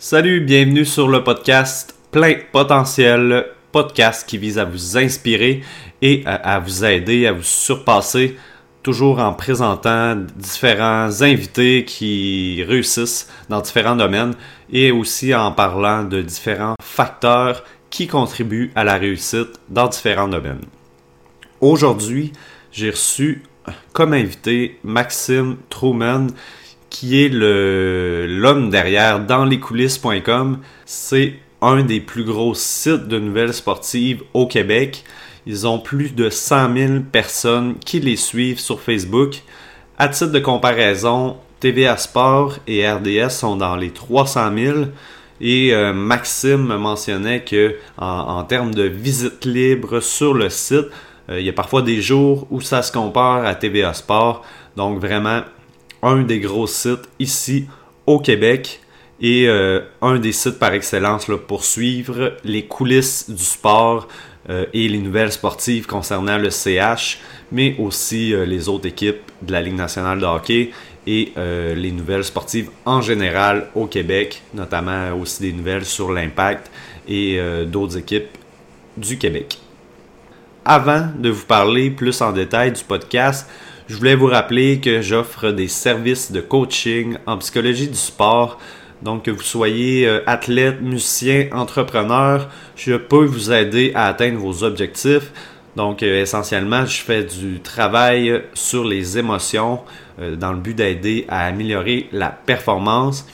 Salut, bienvenue sur le podcast Plein Potentiel, podcast qui vise à vous inspirer et à, vous aider à vous surpasser, toujours en présentant différents invités qui réussissent dans différents domaines et aussi en parlant de différents facteurs qui contribuent à la réussite dans différents domaines. Aujourd'hui, j'ai reçu comme invité Maxime Truman qui est l'homme derrière dans coulisses.com. C'est un des plus gros sites de nouvelles sportives au Québec. Ils ont plus de 100 000 personnes qui les suivent sur Facebook. À titre de comparaison, TVA Sport et RDS sont dans les 300 000. Et euh, Maxime mentionnait que en, termes de visite libre sur le site, euh, il y a parfois des jours où ça se compare à TVA Sport. Donc vraiment, un des gros sites ici au Québec et euh, un des sites par excellence pour suivre les coulisses du sport euh, et les nouvelles sportives concernant le CH, mais aussi euh, les autres équipes de la Ligue nationale de hockey et les nouvelles sportives en général au Québec, notamment aussi des nouvelles sur l'impact et d'autres équipes du Québec. Avant de vous parler plus en détail du podcast, je voulais vous rappeler que j'offre des services de coaching en psychologie du sport. Donc, que vous soyez euh, athlète, musicien, entrepreneur, je peux vous aider à atteindre vos objectifs. Donc, euh, essentiellement, je fais du travail sur les émotions euh, dans le but d'aider à améliorer la performance.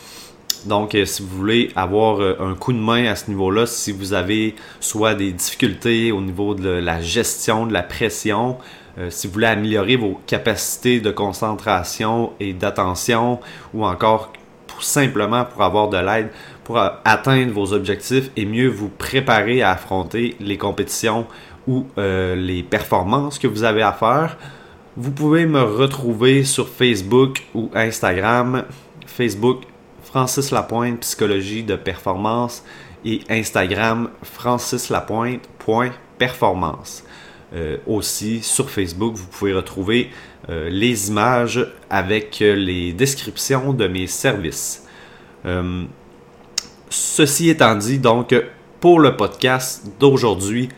Donc, si vous voulez avoir un coup de main à ce niveau-là, si vous avez soit des difficultés au niveau de la gestion de la pression, euh, si vous voulez améliorer vos capacités de concentration et d'attention ou encore simplement pour avoir de l'aide pour atteindre vos objectifs et mieux vous préparer à affronter les compétitions ou euh, les performances que vous avez à faire, vous pouvez me retrouver sur Facebook ou Instagram. Facebook Francis Lapointe Psychologie de performance et Instagram Francis Lapointe.performance. Euh, aussi sur Facebook, vous pouvez retrouver euh, les images avec euh, les descriptions de mes services. ceci étant dit, donc, pour le podcast d'aujourd'hui,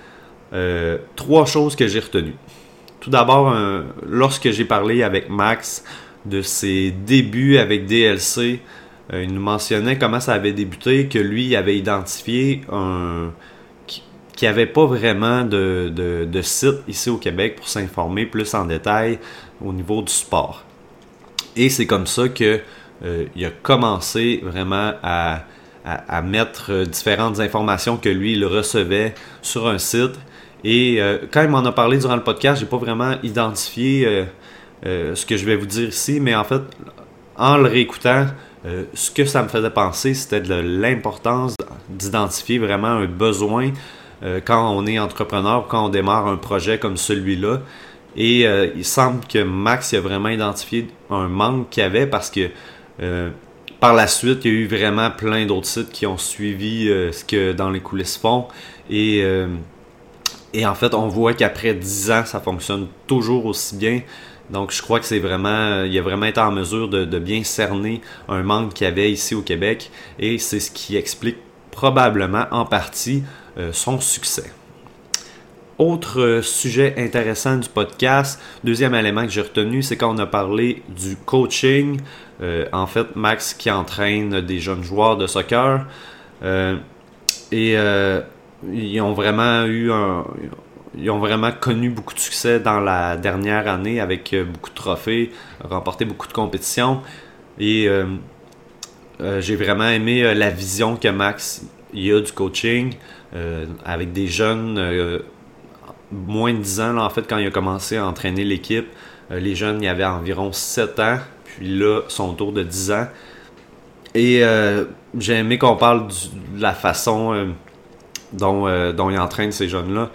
trois choses que j'ai retenues. Tout d'abord, lorsque j'ai parlé avec Max de ses débuts avec DLC, il nous mentionnait comment ça avait débuté, que lui avait identifié un, qui avait pas vraiment de, de, site ici au Québec pour s'informer plus en détail au niveau du sport. Et c'est comme ça que euh, il a commencé vraiment à, à, mettre différentes informations que lui il recevait sur un site. Et euh, quand il m'en a parlé durant le podcast, j'ai pas vraiment identifié euh, ce que je vais vous dire ici, mais en fait, en le réécoutant, ce que ça me faisait penser, c'était de l'importance d'identifier vraiment un besoin euh, quand on est entrepreneur, quand on démarre un projet comme celui-là. Et euh, il semble que Max a vraiment identifié un manque qu'il y avait parce que euh, par la suite, il y a eu vraiment plein d'autres sites qui ont suivi ce que dans les coulisses font. Et, et en fait, on voit qu'après 10 ans, ça fonctionne toujours aussi bien. Donc, je crois que c'est vraiment, il a vraiment été en mesure de, bien cerner un manque qu'il y avait ici au Québec. Et c'est ce qui explique probablement en partie son succès. Autre euh, sujet intéressant du podcast, deuxième élément que j'ai retenu, c'est quand on a parlé du coaching. Euh, en fait, Max qui entraîne des jeunes joueurs de soccer. et ils ont vraiment eu. Ils ont vraiment connu beaucoup de succès dans la dernière année avec beaucoup de trophées, remporté beaucoup de compétitions. Et j'ai vraiment aimé la vision que Max y a du coaching. Euh, avec des jeunes euh, moins de 10 ans, en fait, quand il a commencé à entraîner l'équipe, euh, les jeunes, il y avait environ 7 ans, puis là, son tour de 10 ans. Et j'ai aimé qu'on parle de la façon dont, dont il entraîne ces jeunes-là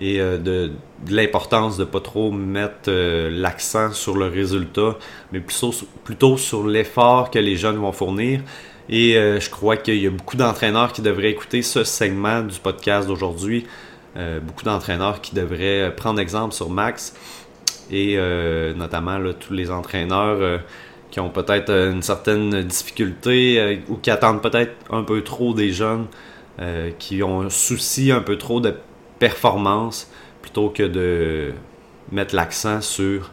et de, l'importance de ne pas trop mettre l'accent sur le résultat, mais plutôt sur l'effort que les jeunes vont fournir. Et euh, je crois qu'il y a beaucoup d'entraîneurs qui devraient écouter ce segment du podcast d'aujourd'hui. Euh, beaucoup d'entraîneurs qui devraient prendre exemple sur Max et euh, notamment tous les entraîneurs qui ont peut-être une certaine difficulté ou qui attendent peut-être un peu trop des jeunes, qui ont un souci un peu trop de performance plutôt que de mettre l'accent sur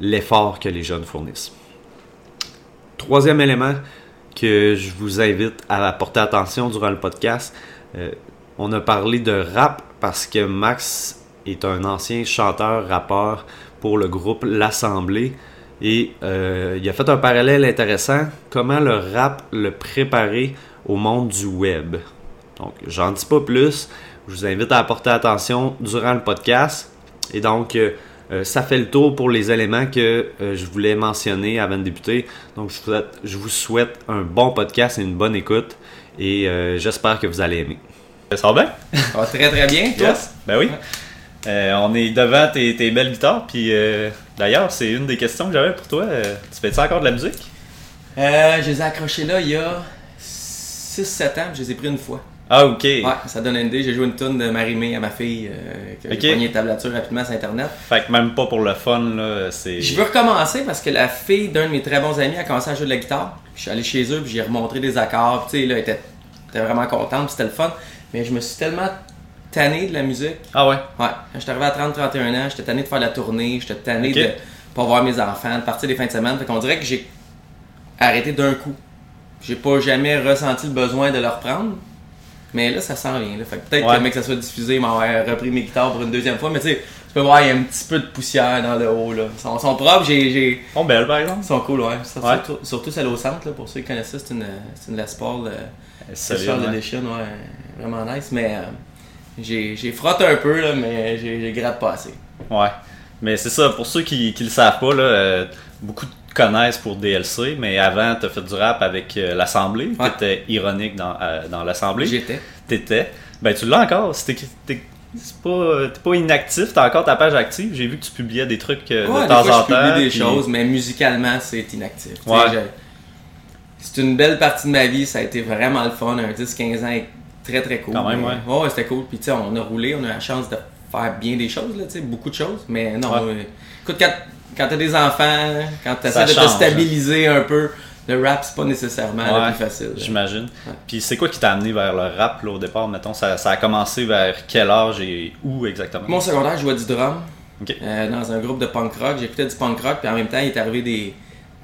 l'effort que les jeunes fournissent. Troisième élément que je vous invite à porter attention durant le podcast, on a parlé de rap parce que Max est un ancien chanteur, rappeur pour le groupe L'Assemblée. Et euh, il a fait un parallèle intéressant, comment le rap le préparer au monde du web? Donc, j'en dis pas plus. Je vous invite à porter attention durant le podcast. Et donc, euh, euh, ça fait le tour pour les éléments que je voulais mentionner avant de débuter. Donc, je vous, souhaite, je vous souhaite un bon podcast et une bonne écoute. Et j'espère que vous allez aimer. Ça va bien? Ça va très très bien, toi? Ben oui. Euh, on est devant tes, belles guitares, puis euh, d'ailleurs, c'est une des questions que j'avais pour toi. Euh, tu fais-tu encore de la musique? je les ai accrochés là il y a 6-7 ans, je les ai pris une fois. Ah, ok. Ouais, ça donne une idée. J'ai joué une tonne de Marie-Mé à ma fille, qui a okay. pogné tablature rapidement sur Internet. Fait que même pas pour le fun, là, c'est. Je veux recommencer parce que la fille d'un de mes très bons amis a commencé à jouer de la guitare. je suis allé chez eux, puis j'ai remontré des accords, tu sais, là, elle était, était vraiment contente, puis c'était le fun. Mais je me suis tellement tanné de la musique. Ah ouais? Ouais. Quand j'étais arrivé à 30-31 ans, j'étais tanné de faire la tournée, j'étais tanné de pas voir mes enfants, de partir des fins de semaine. Fait qu'on dirait que j'ai arrêté d'un coup. J'ai pas jamais ressenti le besoin de le reprendre. Mais là, ça sent rien. Là. Fait que peut-être que le mec, ça soit diffusé, m'a repris mes guitares pour une deuxième fois. Mais tu sais, tu peux voir, il y a un petit peu de poussière dans le haut. Là. Ils sont, sont propres. J'ai, j'ai... Ils sont belles, par exemple. Ils sont cool, ouais. Surtout, surtout celle au centre, là, pour ceux qui connaissent ça, c'est une, c'est une Les Paul. Euh, Solide, ouais. ouais. Vraiment nice. Mais euh, j'ai, j'ai frotté un peu, là, mais j'ai, gratte pas assez. Ouais. Mais c'est ça, pour ceux qui, qui le savent pas, là, euh, beaucoup connaissent pour DLC, mais avant, tu as fait du rap avec euh, l'Assemblée. Tu étais ironique dans, dans l'Assemblée. J'étais. T'étais. Ben, tu l'as encore. T'es, pas, t'es pas inactif, t'as encore ta page active. J'ai vu que tu publiais des trucs de temps en temps. Je publie des choses, mais musicalement, c'est inactif. Ouais. C'est une belle partie de ma vie, ça a été vraiment le fun. Un 10-15 ans très très cool. Quand même, ouais. ouais, c'était cool. Puis tu sais, on a roulé, on a la chance de faire bien des choses, là, beaucoup de choses. Mais non, euh, écoute, quand, quand t'as des enfants, quand t'essaies de te hein. stabiliser un peu, le rap, c'est pas nécessairement le plus facile. J'imagine. Puis c'est quoi qui t'a amené vers le rap là, au départ, mettons ça, ça, a commencé vers quel âge et où exactement? Mon secondaire, je jouais du drum. Euh, dans un groupe de punk rock. J'écoutais du punk rock, puis en même temps, il est arrivé des.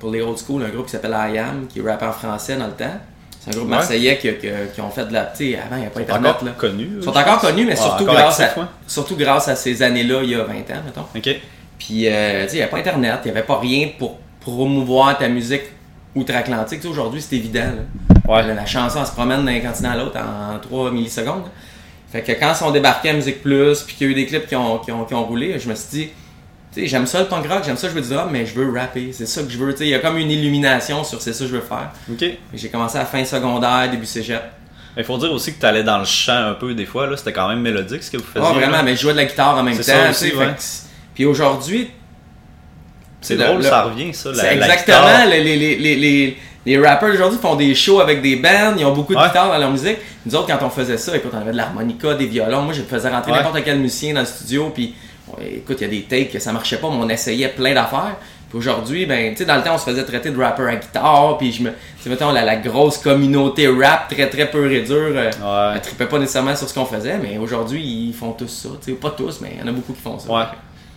Pour les old school, un groupe qui s'appelle I Am, qui rappe en français dans le temps. C'est un groupe marseillais qui, qui, ont fait de la. Tu sais, avant, il n'y a pas Internet. Encore là. connus. Ils sont encore connus, mais surtout, grâce à, surtout grâce à ces années-là, il y a 20 ans, mettons. OK. Puis, euh, tu sais, il n'y avait pas Internet, il n'y avait pas rien pour promouvoir ta musique outre-Atlantique. Tu sais, aujourd'hui, c'est évident. Ouais. La, chanson, elle se promène d'un continent à l'autre en 3 millisecondes. Fait que quand ils sont débarqués à Musique Plus, puis qu'il y a eu des clips qui ont, qui ont, qui ont roulé, je me suis dit, j'aime ça le punk rock, j'aime ça jouer du drum, mais je veux rapper. C'est ça que je veux. Il y a comme une illumination sur c'est ça que je veux faire. J'ai commencé à fin secondaire, début cégep. Il faut dire aussi que tu allais dans le chant un peu des fois, là, c'était quand même mélodique ce que vous faisiez. Oh, vraiment, mais je jouais de la guitare en même temps. Ça aussi, Puis aujourd'hui. C'est drôle, ça revient, ça. La, exactement. les, les, les, les, les rappers aujourd'hui font des shows avec des bands, ils ont beaucoup de guitare dans leur musique. Nous autres, quand on faisait ça, écoute, on avait de l'harmonica, des violons. Moi, je faisais rentrer n'importe quel musicien dans le studio, puis écoute, il y a des takes que ça marchait pas, mais on essayait plein d'affaires. Puis aujourd'hui, ben, tu sais, dans le temps, on se faisait traiter de rapper à guitare, puis je me. Tu mettons, la, la, grosse communauté rap, très très peu et dur, euh, tripait pas nécessairement sur ce qu'on faisait, mais aujourd'hui, ils font tous ça. Tu sais, pas tous, mais il y en a beaucoup qui font ça. Ouais.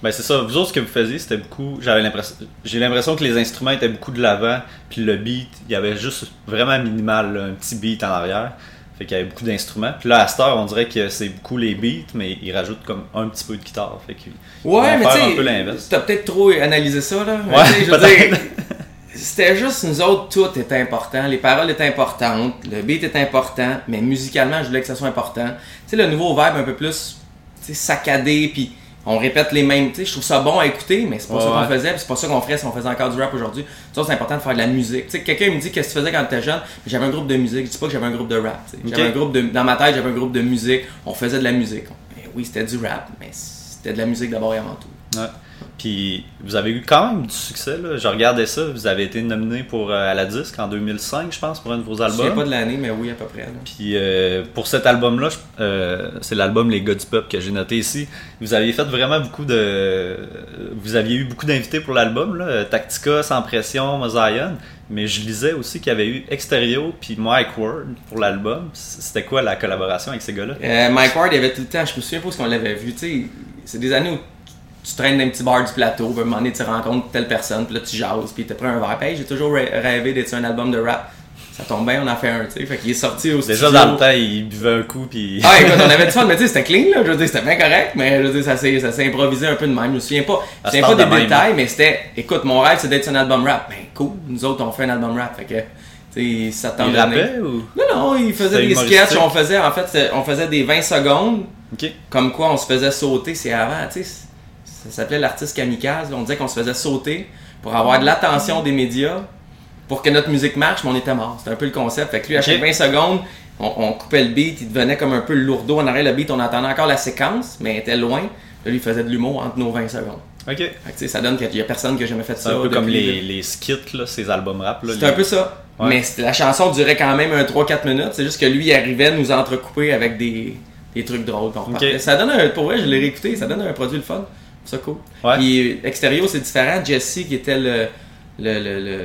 Ben c'est ça. Vous autres, ce que vous faisiez, c'était beaucoup. J'avais l'impression. J'ai l'impression que les instruments étaient beaucoup de l'avant, puis le beat, il y avait juste vraiment minimal, un petit beat en arrière. Fait qu'il y avait beaucoup d'instruments. Puis là, à cette heure, on dirait que c'est beaucoup les beats, mais ils rajoutent comme un petit peu de guitare. Fait qu'ils ouais, mais faire un peu l'inverse. T'as peut-être trop analysé ça, là. Ouais, c'était juste nous autres, tout était important. Les paroles étaient importantes, le beat était important, mais musicalement, je voulais que ça soit important. Tu sais, le nouveau vibe un peu plus saccadé, puis on répète les mêmes. Tu sais, je trouve ça bon à écouter, mais c'est pas ça qu'on faisait, c'est pas ça qu'on ferait si on faisait encore du rap aujourd'hui. C'est important de faire de la musique. Tu sais, quelqu'un me dit qu'est-ce que tu faisais quand tu étais jeune, j'avais un groupe de musique. Je dis pas que j'avais un groupe de rap. J'avais un groupe de, dans ma tête, j'avais un groupe de musique. On faisait de la musique. oui, c'était du rap, mais c'était de la musique d'abord et avant tout. Ouais. Puis vous avez eu quand même du succès. Là. Je regardais ça. Vous avez été nominé pour euh, à la disque en 2005, je pense, pour un de vos Je sais albums. pas de l'année, mais oui, à peu près. là. Puis euh, pour cet album-là, je- euh, c'est l'album Les Gars du Peuple que j'ai noté ici. Vous aviez fait vraiment beaucoup de. Vous aviez eu beaucoup d'invités pour l'album, là. Tactica, Sans Pression, Mosaïon. Mais je lisais aussi qu'il y avait eu Exterio puis Mike Ward pour l'album. C'était quoi la collaboration avec ces gars-là? Mike Ward, il y avait tout le temps, je me souviens pas ce qu'on l'avait vu, tu sais, c'est des années où tu traînes dans un petit bar du plateau, puis à un moment donné, tu rencontres telle personne, puis là, tu jases, puis t'as pris un verre. Puis, Hey, j'ai toujours rê- rêvé d'être sur un album de rap. Ça tombe bien, on a fait un, tu sais. Fait qu'il est sorti au Déjà studio. dans le temps, il buvait un coup puis. Ah, écoute, on avait du fun, mais tu sais, c'était clean, là. Je veux dire, c'était bien correct, mais je veux dire, ça s'est, ça s'est improvisé un peu de même. Je me souviens pas, je me souviens pas des de détails, mais c'était, écoute, mon rêve, c'est d'être sur un album rap. Ben, cool. Nous autres, on fait un album rap. Fait que, tu sais, ça tente Il rappait ou? Non, non, il faisait des sketchs. On faisait, en fait, on faisait des 20 secondes, comme quoi on se faisait sauter. C'est avant, tu sais. Ça s'appelait l'artiste kamikaze. On disait qu'on se faisait sauter pour avoir de l'attention des médias, pour que notre musique marche, mais on était mort. C'était un peu le concept. Fait que lui, à chaque Ok. 20 secondes, on, on coupait le beat, il devenait comme un peu lourdeau en arrière. Le beat, on entendait encore la séquence, mais elle était loin. Là, lui, il faisait de l'humour entre nos 20 secondes. Ok. Fait que, ça donne qu'il y a personne qui a jamais fait C'est ça. un peu comme le les, skits, là, ces albums rap. Les- un peu ça. Ouais. Mais la chanson durait quand même un 3-4 minutes. C'est juste que lui, il arrivait à nous entrecouper avec des, des trucs drôles. repartait. Ça donne un, pour vrai, je l'ai réécouté, ça donne un produit le fun. C'est cool. Ouais. Puis Extérieur, c'est différent. Jesse, qui était le. le, le, le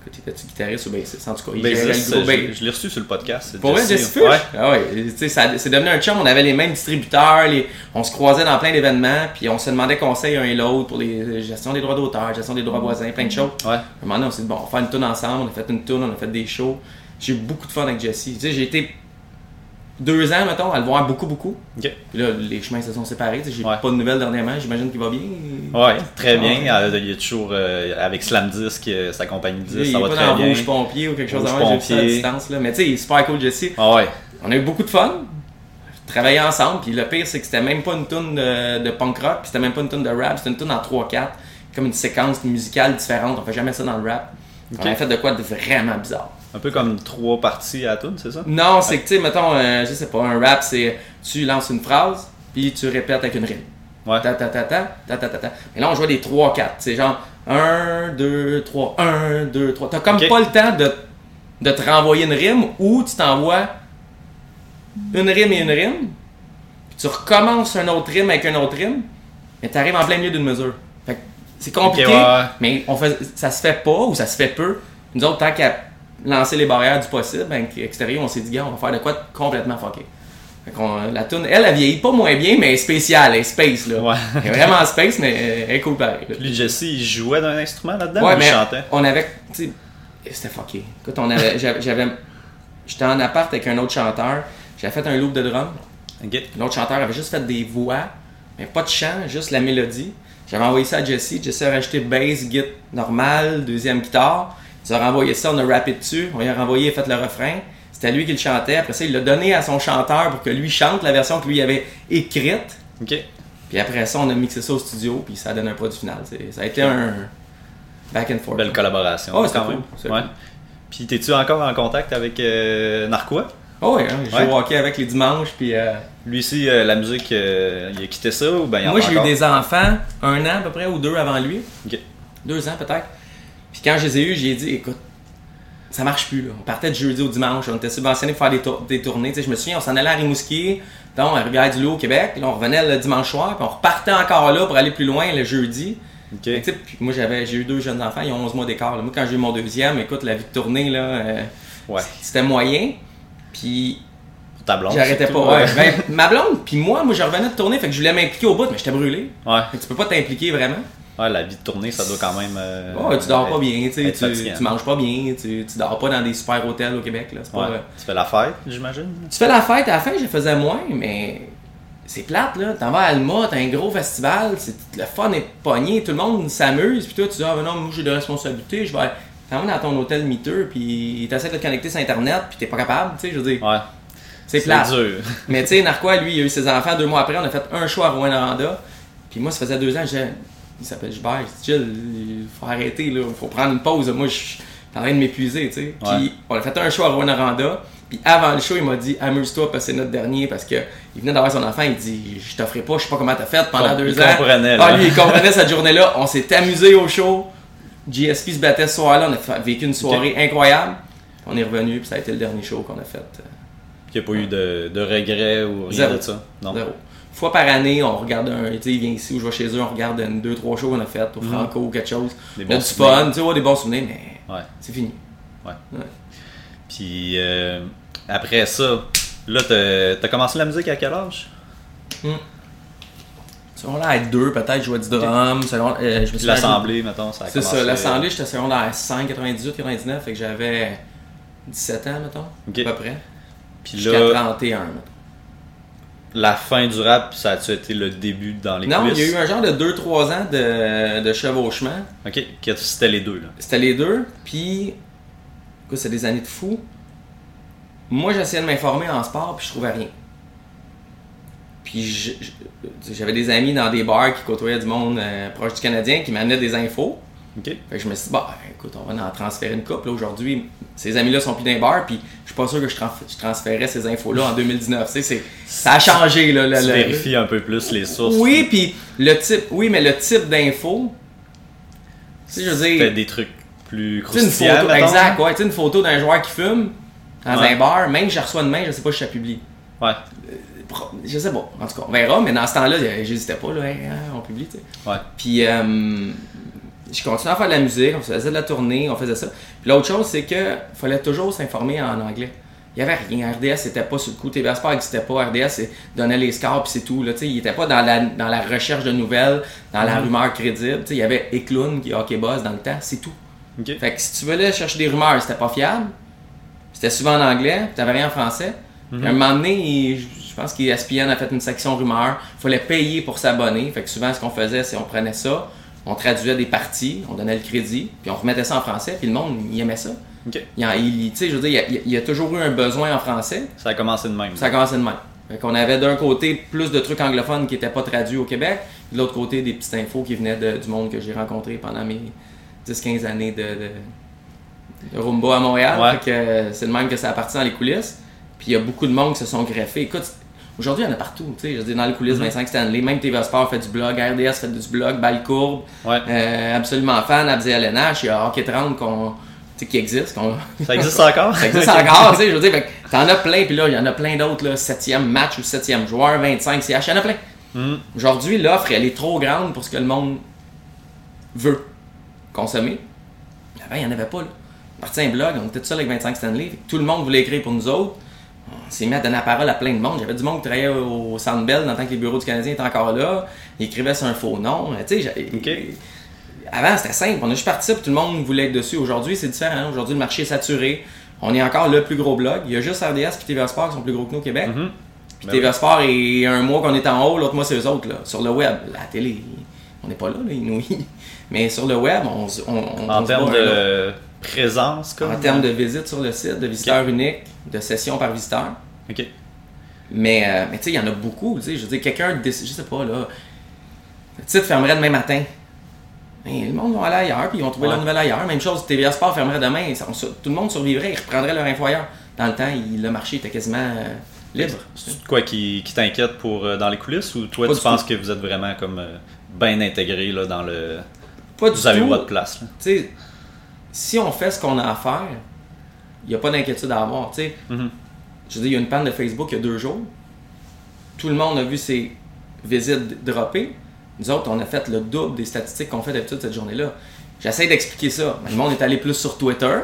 écoute, était-tu guitariste ou bassiste? En tout cas, il gérait gros je, l'ai reçu sur le podcast. c'est Pour vrai, Jesse. Fuchs? Ouais. Ah ouais, ça- c'est devenu un chum, on avait les mêmes distributeurs, les- on se croisait dans plein d'événements, puis on se demandait conseil un et l'autre pour les gestion des droits d'auteur, gestion des droits voisins, plein de choses. Ouais. À un moment donné, on s'est dit, bon, on va faire une tune ensemble, on a fait une tune, on a fait des shows. J'ai eu beaucoup de fun avec Jesse. Tu sais, j'ai été deux ans, mettons, à le voir beaucoup, beaucoup. Puis là, les chemins se sont séparés. J'ai Ouais. pas de nouvelles dernièrement, j'imagine qu'il va bien. Ouais, très Ah, bien. ouais. Euh, Il y a toujours euh, avec Slam Disc, euh, sa compagnie de Il ça est va pas très dans bien. Rouge Pompier ou quelque chose avant, j'ai vu ça à distance. Là. Mais tu sais, il est super cool, Jesse. Ah ouais. On a eu beaucoup de fun. Travailler ensemble. Puis le pire, c'est que c'était même pas une tune de, de punk rock. Puis c'était même pas une tune de rap. C'était une tune en 3-4. Comme une séquence musicale différente. On fait jamais ça dans le rap. Ok. On a fait de quoi de vraiment bizarre. Un peu comme trois parties à la tune, c'est ça? Non, c'est que, tu sais, mettons, euh, je sais pas, un rap, c'est tu lances une phrase, puis tu répètes avec une rime. Ouais. Ta ta ta ta, ta ta ta ta. Mais là, on jouait des 3-4. C'est genre 1, 2, 3, 1, 2, 3. T'as comme pas le temps de, de te renvoyer une rime ou tu t'envoies une rime et une rime, puis tu recommences un autre rime avec un autre rime, mais t'arrives en plein milieu d'une mesure. Fait c'est compliqué, ouais. mais on fait, ça se fait pas ou ça se fait peu. Nous autres, tant qu'à lancer les barrières du possible, ben, extérieur, on s'est dit, gars, on va faire de quoi de complètement fucké. Fait qu'on- la tune, elle, elle vieillit pas moins bien, mais elle est spéciale, elle est space, là. Ouais. Elle est vraiment space, mais elle est cool pareil. là. Lui, Jesse, il jouait d'un instrument là-dedans Ouais, ou il chantait? on avait, tu c'était fucké. Écoute, on avait, j'avais, j'étais en appart avec un autre chanteur, j'avais fait un loop de drum, Ok. L'autre chanteur avait juste fait des voix, mais pas de chant, juste la mélodie. J'avais envoyé ça à Jesse. Jesse a rajouté bass, git normal, deuxième guitare. Il a renvoyé ça, on a rappé dessus. On lui a renvoyé, a fait le refrain. C'était lui qui le chantait. Après ça, il l'a donné à son chanteur pour que lui chante la version que lui avait écrite. Ok. Puis après ça, on a mixé ça au studio, puis ça donne un produit final. Ça a été un back and forth. Belle collaboration. Oh, quand cool, même. c'était Ouais. cool. Puis, t'es-tu encore en contact avec euh, Narquois? Oh ouais, hein, je Ouais. hockey avec les dimanches, puis... euh, Lui aussi, euh, la musique, euh, il a quitté ça ou ben il Moi, j'ai eu des enfants, un an à peu près, ou deux avant lui. Ok. Deux ans peut-être. Puis quand je les ai eus, j'ai dit, écoute, ça marche plus. Là. On partait du jeudi au dimanche, on était subventionnés pour faire des, tour- des tournées. Je me souviens, on s'en allait à Rimouski, donc à Rivière-du-Loup au Québec. Là, on revenait le dimanche soir, puis on repartait encore là pour aller plus loin le jeudi. Ok. Fait que, tu sais, puis moi, j'avais, j'ai eu deux jeunes enfants, ils ont 11 mois d'écart. Moi, quand j'ai eu mon deuxième, écoute, la vie de tournée, là, euh, Ouais. c'était moyen. Puis Pour ta blonde. j'arrêtais pas. Ouais. Ben, ma blonde, puis moi, moi, je revenais de tourner, fait que je voulais m'impliquer au bout, mais j'étais brûlé. Ouais. Fait que tu peux pas t'impliquer vraiment. Ouais, la vie de tournée, ça doit quand même. euh, Ouais, tu dors pas bien, tu, tu, manges pas bien, tu, tu dors pas dans des super hôtels au Québec. Là, c'est pas, Ouais. euh, Tu fais la fête, j'imagine. Tu fais la fête, à la fin, je faisais moins, mais c'est plate, là. T'en vas à Alma, t'as un gros festival, c'est, le fun est pogné, tout le monde s'amuse, puis toi, tu dis, ah, ben non, moi j'ai des responsabilités, je vais. T'en vas dans ton hôtel miteux, puis t'essaies de te connecter sur Internet, puis t'es pas capable, tu sais, je veux dire, Ouais. c'est plate. dur. Mais tu sais, Narquois, lui, il a eu ses enfants deux mois après. On a fait un show à Rouen-Noranda. Puis moi, ça faisait deux ans, j'ai. Il s'appelle Gilbert. Dit, Gilles, il faut arrêter, là. Il faut prendre une pause. Moi, je suis en train de m'épuiser, tu sais. Puis on a fait un show à Rouen-Noranda. Puis avant le show, il m'a dit, amuse-toi parce que c'est notre dernier. Parce que il venait d'avoir son enfant, il dit Je t'offrais pas, je sais pas comment t'as fait pendant Com- deux il ans. comprenait, Ah, lui, il comprenait cette journée-là. On s'est amusé au show. GSP se battait ce soir-là. On a vécu une soirée incroyable. On est revenu, puis ça a été le dernier show qu'on a fait. euh, Il n'y a pas eu de, de regrets ou rien Zéro. de ça? Non. Zéro. Fois par année, on regarde un. Tu sais, il vient ici ou je vais chez eux, on regarde une, deux, trois shows qu'on a fait au Franco ou quelque chose. Des bons du souvenirs. fun, tu sais, ouais, des bons souvenirs, mais Ouais. c'est fini. Puis euh, après ça, là, t'as t'as commencé la musique à quel âge? Secondaire à 2, peut-être, je jouais du drum. Selon, euh, je me suis L'assemblée, mettons, ça a C'est ça, l'assemblée, j'étais secondaire 5, 98, 99, fait que j'avais 17 ans, mettons, Ok. à peu près. Puis Jusqu'à là, 31, mettons. La fin du rap, ça a-tu été le début dans les Non, il y a eu un genre de 2-3 ans de, de chevauchement. Ok, que c'était les deux, là. C'était les deux, puis. Écoute, c'est des années de fou. Moi, j'essayais de m'informer en sport, puis je trouvais rien. Puis j'avais des amis dans des bars qui côtoyaient du monde euh, proche du Canadien qui m'amenaient des infos. Ok. Fait que je me suis dit, bah, écoute, on va en transférer une couple. là, Aujourd'hui, ces amis-là sont plus les bars, puis je suis pas sûr que je, trans- je transférais ces infos-là en 2019. Tu sais, c'est- ça a changé. Là, le- Tu vérifies un peu plus les sources. Oui, puis le type, oui, mais le type d'info, tu sais, je veux dire. Des trucs plus une croustillants, photo, exact, ouais, tu sais, une photo d'un joueur qui fume dans Ouais. un bar, même si je reçois demain, je sais pas si je la publie. Ouais, Pro- Je sais pas, en tout cas, on verra, mais dans ce temps-là, j'hésitais pas, là, Hey, hein, on publie, tu sais. ouais. Puis, euh, je continuais à faire de la musique, on faisait de la tournée, on faisait ça. Puis l'autre chose, c'est que fallait toujours s'informer en anglais. Il y avait rien, RDS c'était pas sur le coup, TVA Sport n'existait pas, RDS donnait les scores puis c'est tout. Là, tu il était pas dans la, dans la recherche de nouvelles, dans la rumeur crédible. Tu il y avait Eklund qui est hockey boss dans le temps, c'est tout. Fait que si tu voulais chercher des rumeurs, c'était pas fiable. C'était souvent en anglais, puis t'avais rien en français. Puis à un moment donné, il- je pense qu'ESPN a fait une section rumeurs. Il fallait payer pour s'abonner. Fait que souvent, ce qu'on faisait, c'est on prenait ça, on traduisait des parties, on donnait le crédit, puis on remettait ça en français, puis le monde, il aimait ça. Il, il- tu sais, je veux dire, il y, a, il y a toujours eu un besoin en français. Ça a commencé de même. Ça a commencé de même. Fait qu'on avait d'un côté plus de trucs anglophones qui n'étaient pas traduits au Québec, de l'autre côté des petites infos qui venaient de- du monde que j'ai rencontré pendant mes 10-15 années de, de, de Rumba à Montréal. Ouais. Fait que euh, c'est le même que ça a parti dans les coulisses. Puis il y a beaucoup de monde qui se sont greffés. Écoute, aujourd'hui il y en a partout. tu sais, Je veux dire, dans les coulisses, Mhm. Vincent Stanley, même TV Sport fait du blog, RDS fait du blog, Balle Courbe, Ouais. euh, absolument fan, Abdi LNH, il y a Hockey 30 qu'on, qui existe. Ça existe encore? ça existe encore, tu sais, je veux dire, t'en as plein, puis là, il y en a plein d'autres, là, septième match ou septième joueur, 25 CH, il y en a plein. Hmm. Aujourd'hui, l'offre, elle est trop grande pour ce que le monde veut consommer. Avant, il n'y en avait pas, là. On partit un blog, on était tout seul avec 25 Stanley, tout le monde voulait écrire pour nous autres. S'est mis à donner la parole à plein de monde. J'avais du monde qui travaillait au Sandbell dans le temps que les bureaux du Canadien étaient encore là. Ils écrivaient sur un faux nom. Tu sais, j'ai- Ok. avant, c'était simple. On a juste parti ça, puis tout le monde voulait être dessus. Aujourd'hui, c'est différent. Aujourd'hui, le marché est saturé. On est encore le plus gros blog. Il y a juste RDS et TVA Sport qui sont plus gros que nous au Québec. Puis Ben TVA Sport est un mois qu'on est en haut, l'autre mois c'est eux autres. Là. Sur le web, la télé, on n'est pas là, là, ils nous- Mais sur le web, on, se- on, on- En termes de présence, comme. En termes de visites sur le site, de visiteurs uniques, de sessions par visiteur. Ok. Mais, euh, mais tu sais, il y en a beaucoup. Je veux dire, quelqu'un, décide- je sais pas, là, le site fermerait demain matin. Mais le monde va aller ailleurs, puis ils vont trouver Ouais. leur nouvelle ailleurs. Même chose, TVA Sport fermerait demain. ça- on se- tout le monde survivrait, ils reprendraient leur info ailleurs. Dans le temps, il- le marché était quasiment euh, libre. C'est quoi qui, qui t'inquiète pour euh, dans les coulisses ou toi Pas tu du penses que vous êtes vraiment comme bien intégré là, dans le. Pas du Vous avez tout. votre place. Là? Tu sais, si on fait ce qu'on a à faire, il n'y a pas d'inquiétude à avoir. tu sais. Mhm. Je veux dire, il y a une panne de Facebook il y a deux jours. Tout le monde a vu ses visites dropper. Nous autres, on a fait le double des statistiques qu'on fait d'habitude cette journée-là. J'essaie d'expliquer ça. Le monde est allé plus sur Twitter,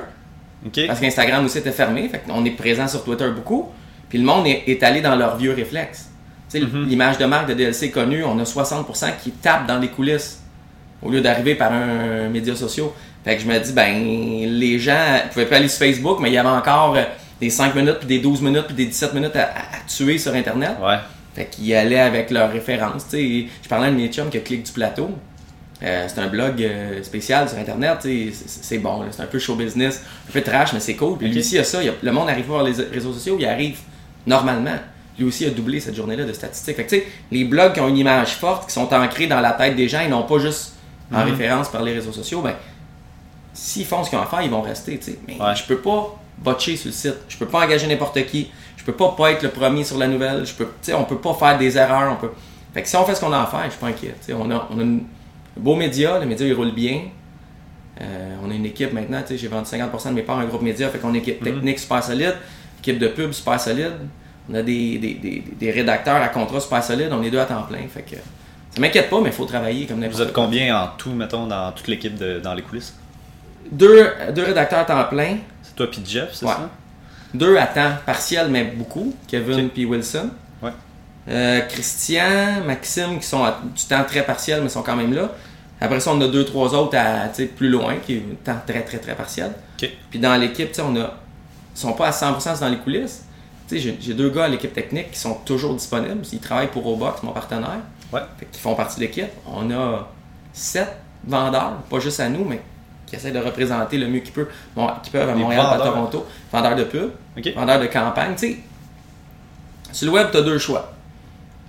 parce qu'Instagram aussi était fermé. Fait on est présent sur Twitter beaucoup. Puis le monde est, est allé dans leurs vieux réflexes. Mhm. l'image de marque de DLC connue, on a 60% qui tapent dans les coulisses au lieu d'arriver par un, média social. Fait que je me dis, ben, les gens pouvaient pas aller sur Facebook, mais il y avait encore des 5 minutes, puis des 12 minutes, puis des 17 minutes à, tuer sur Internet. Ouais. Fait qu'ils allaient avec leurs références. tu sais. Je parlais à mes chums qui a Clic du Plateau. Euh, c'est un blog euh, spécial sur Internet. C'est bon, c'est un peu show business, un peu trash, mais c'est cool. Puis lui aussi, il a ça. il a- le monde arrive voir les réseaux sociaux, il arrive normalement. Lui aussi a doublé cette journée-là de statistiques. Fait que, tu sais, les blogs qui ont une image forte, qui sont ancrés dans la tête des gens et non pas juste en Mhm. référence par les réseaux sociaux, ben, s'ils font ce qu'ils ont à faire, ils vont rester. tu sais. Mais Ouais. je peux pas botcher sur le site. Je peux pas engager n'importe qui. Je peux pas pas être le premier sur la nouvelle. Je peux, on peut pas faire des erreurs. On peut... Fait que si on fait ce qu'on a à faire, je suis pas inquiet. On a, on a un beau média, le média il roule bien. Euh, on a une équipe maintenant, j'ai vendu 50% de mes parts à un groupe média, fait qu'on a une équipe Mhm. technique super solide, équipe de pub super solide. On a des, des, des, des rédacteurs à contrat super solides, on est deux à temps plein. Fait que ça m'inquiète pas, mais il faut travailler comme n'importe Vous êtes quoi. combien en tout, mettons, dans toute l'équipe dans les coulisses? Deux, deux rédacteurs à temps plein, C'est toi puis Jeff, c'est Ouais. ça? Deux à temps partiel, mais beaucoup, Kevin Ok. puis Wilson. Ouais. Euh, Christian, Maxime, qui sont à du temps très partiel, mais sont quand même là. Après ça, on a deux, trois autres à, plus loin, qui est temps très, très, très partiel. Puis dans l'équipe, tu sais, on a. Ils sont pas à 100% dans les coulisses. Tu sais, j'ai- deux gars à l'équipe technique qui sont toujours disponibles. Ils travaillent pour Robox, mon partenaire. Ouais. Fait qu'ils font partie de l'équipe. On a sept vendeurs, pas juste à nous, mais qui essaient de représenter le mieux qu'ils peuvent, bon, peuvent à Des Montréal, à vendeurs. Toronto. Vendeurs de pub, Ok. vendeurs de campagne. Tu sais, sur le web, tu as deux choix.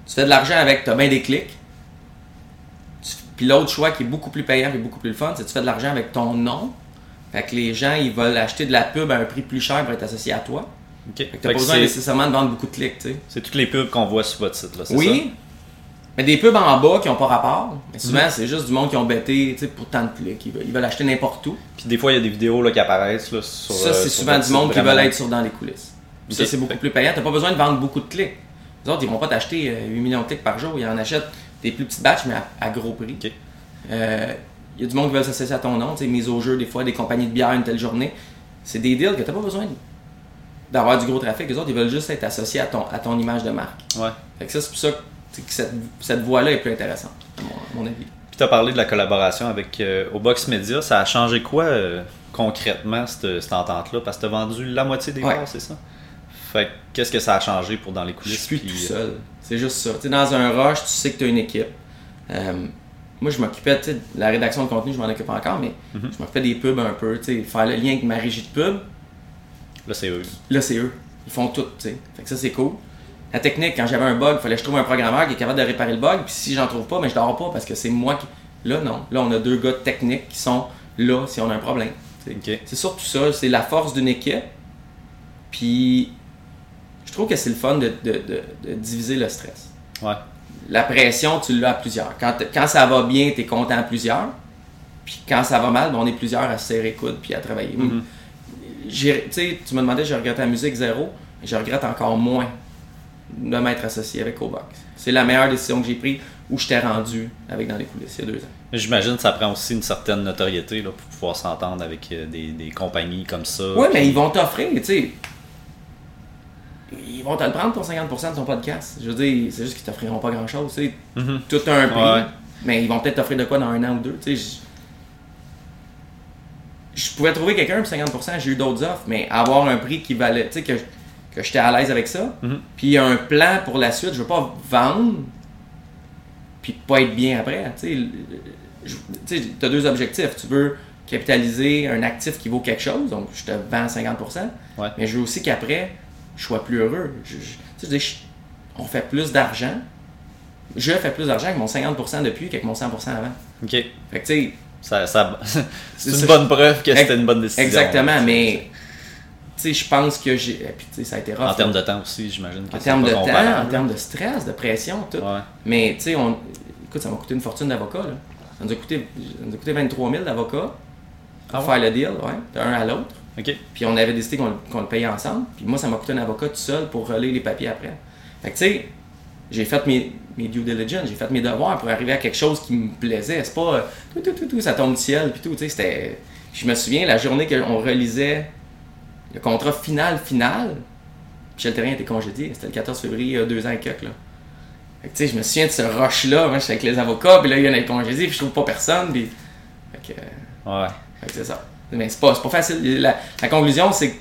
Tu fais de l'argent avec, tu as bien des clics. Tu- Puis l'autre choix qui est beaucoup plus payant et beaucoup plus le fun, c'est que tu fais de l'argent avec ton nom. Fait que les gens, ils veulent acheter de la pub à un prix plus cher pour être associés à toi. Ok. Fait que t'as pas besoin nécessairement de vendre beaucoup de clics, tu sais. C'est toutes les pubs qu'on voit sur votre site, là, c'est Oui. Mais des pubs en bas qui n'ont pas rapport. Mais souvent, Mhm. c'est juste du monde qui ont bêté pour tant de clics. Ils veulent, ils veulent acheter n'importe où. Puis des fois, il y a des vidéos là, qui apparaissent là, sur. ça, euh, c'est souvent du monde qui veut vraiment. être sur dans les coulisses. Puis Ça, c'est beaucoup plus payant. Tu n'as pas besoin de vendre beaucoup de clics. Les autres, ils vont pas t'acheter euh, 8 millions de clics par jour. Ils en achètent des plus petites batches, mais à, à gros prix. Ok. Euh, Il y a du monde qui veut s'associer à ton nom. Tu sais, mise au jeu, des fois, des compagnies de bière une telle journée. C'est des deals que tu n'as pas besoin d'avoir du gros trafic. Les autres, ils veulent juste être associés à ton, à ton image de marque. Ouais. Fait que ça, c'est pour ça que, que cette, cette voie-là est plus intéressante, à mon, à mon avis. Puis tu as parlé de la collaboration avec euh, Obox Media. Ça a changé quoi euh, concrètement, cette, cette entente-là? Parce que tu as vendu la moitié des Ouais. parts, c'est ça? Fait que qu'est-ce que ça a changé pour dans les Je coulisses suis plus puis, tout euh, seul. C'est juste ça. Tu sais, dans un rush, tu sais que tu as une équipe. Euh, moi, je m'occupais, de la rédaction de contenu, je m'en occupe encore, mais Mhm. je m'occupais des pubs un peu, faire le lien avec ma régie de pub. Là, c'est eux. Là, c'est eux. Ils font tout, tu sais. Fait que ça, c'est cool. La technique, quand j'avais un bug, il fallait que je trouve un programmeur qui est capable de réparer le bug. Puis si j'en trouve pas, mais je dors pas parce que c'est moi qui. Là, non. Là, on a deux gars techniques qui sont là si on a un problème. tu sais. Ok. C'est surtout ça. C'est la force d'une équipe. Puis je trouve que c'est le fun de, de- de- de diviser le stress. Ouais. La pression, tu l'as à plusieurs. Quand, ça va bien, tu es content à plusieurs. Puis quand ça va mal, ben, on est plusieurs à se serrer les coudes puis à travailler. Tu sais, tu me demandais, je regrette la musique zéro. Je regrette encore moins de m'être associé avec Cobox. C'est la meilleure décision que j'ai prise où je t'ai rendu avec dans les coulisses il y a deux ans. J'imagine que ça prend aussi une certaine notoriété là, pour pouvoir s'entendre avec euh, des, des compagnies comme ça. Oui, mais ils vont t'offrir, tu sais. Ils vont te le prendre ton 50% de ton podcast. Je veux dire, c'est juste qu'ils t'offriront pas grand chose. Tu sais. Mhm. Tout a un prix. Ouais. Mais ils vont peut-être t'offrir de quoi dans un an ou deux. Tu sais, je... je pouvais trouver quelqu'un pour 50%, j'ai eu d'autres offres, mais avoir un prix qui valait, tu sais, que, que j'étais à l'aise avec ça. Mhm. Puis un plan pour la suite, je veux pas vendre, puis pas être bien après. Tu sais, as deux objectifs. Tu veux capitaliser un actif qui vaut quelque chose, donc je te vends 50%, Ouais. mais je veux aussi qu'après, je sois plus heureux. Je, je- tu sais, je dis, je- on fait plus d'argent. Je fais plus d'argent avec mon 50% depuis qu'avec mon 100% avant. Ok. Fait que tu sais, Ça, ça- c'est une bonne preuve que c'était une bonne décision. exactement, mais sais, je pense que j'ai. Puis ça a été rough. En termes de temps aussi, j'imagine que En termes de temps, en termes de stress, de pression, tout. Ouais. Mais tu sais, on... écoute, ça m'a coûté une fortune d'avocat. Ça nous a coûté, ça nous a coûté 23 000 d'avocat pour Ah faire le deal, ouais, d'un à l'autre. Ok. Puis on avait décidé qu'on qu'on le payait ensemble. Puis moi, ça m'a coûté un avocat tout seul pour relayer les papiers après. Fait que tu sais, j'ai fait mes, mes due diligence, j'ai fait mes devoirs pour arriver à quelque chose qui me plaisait. C'est pas euh, tout, tout, tout, tout, ça tombe du ciel, puis tout. Tu sais, c'était. Je me souviens, la journée qu'on relisait le contrat final, final, Michel Terrien était congédié. C'était le 14 février, il y a deux ans et quelques, là. Fait que, tu sais, je me souviens de ce rush-là. Moi, j'étais avec les avocats, puis là, il y en a congédié, puis je trouve pas personne. Puis... Fait que. Ouais. fait que c'est ça. Mais c'est pas, c'est pas facile. La, la conclusion, c'est que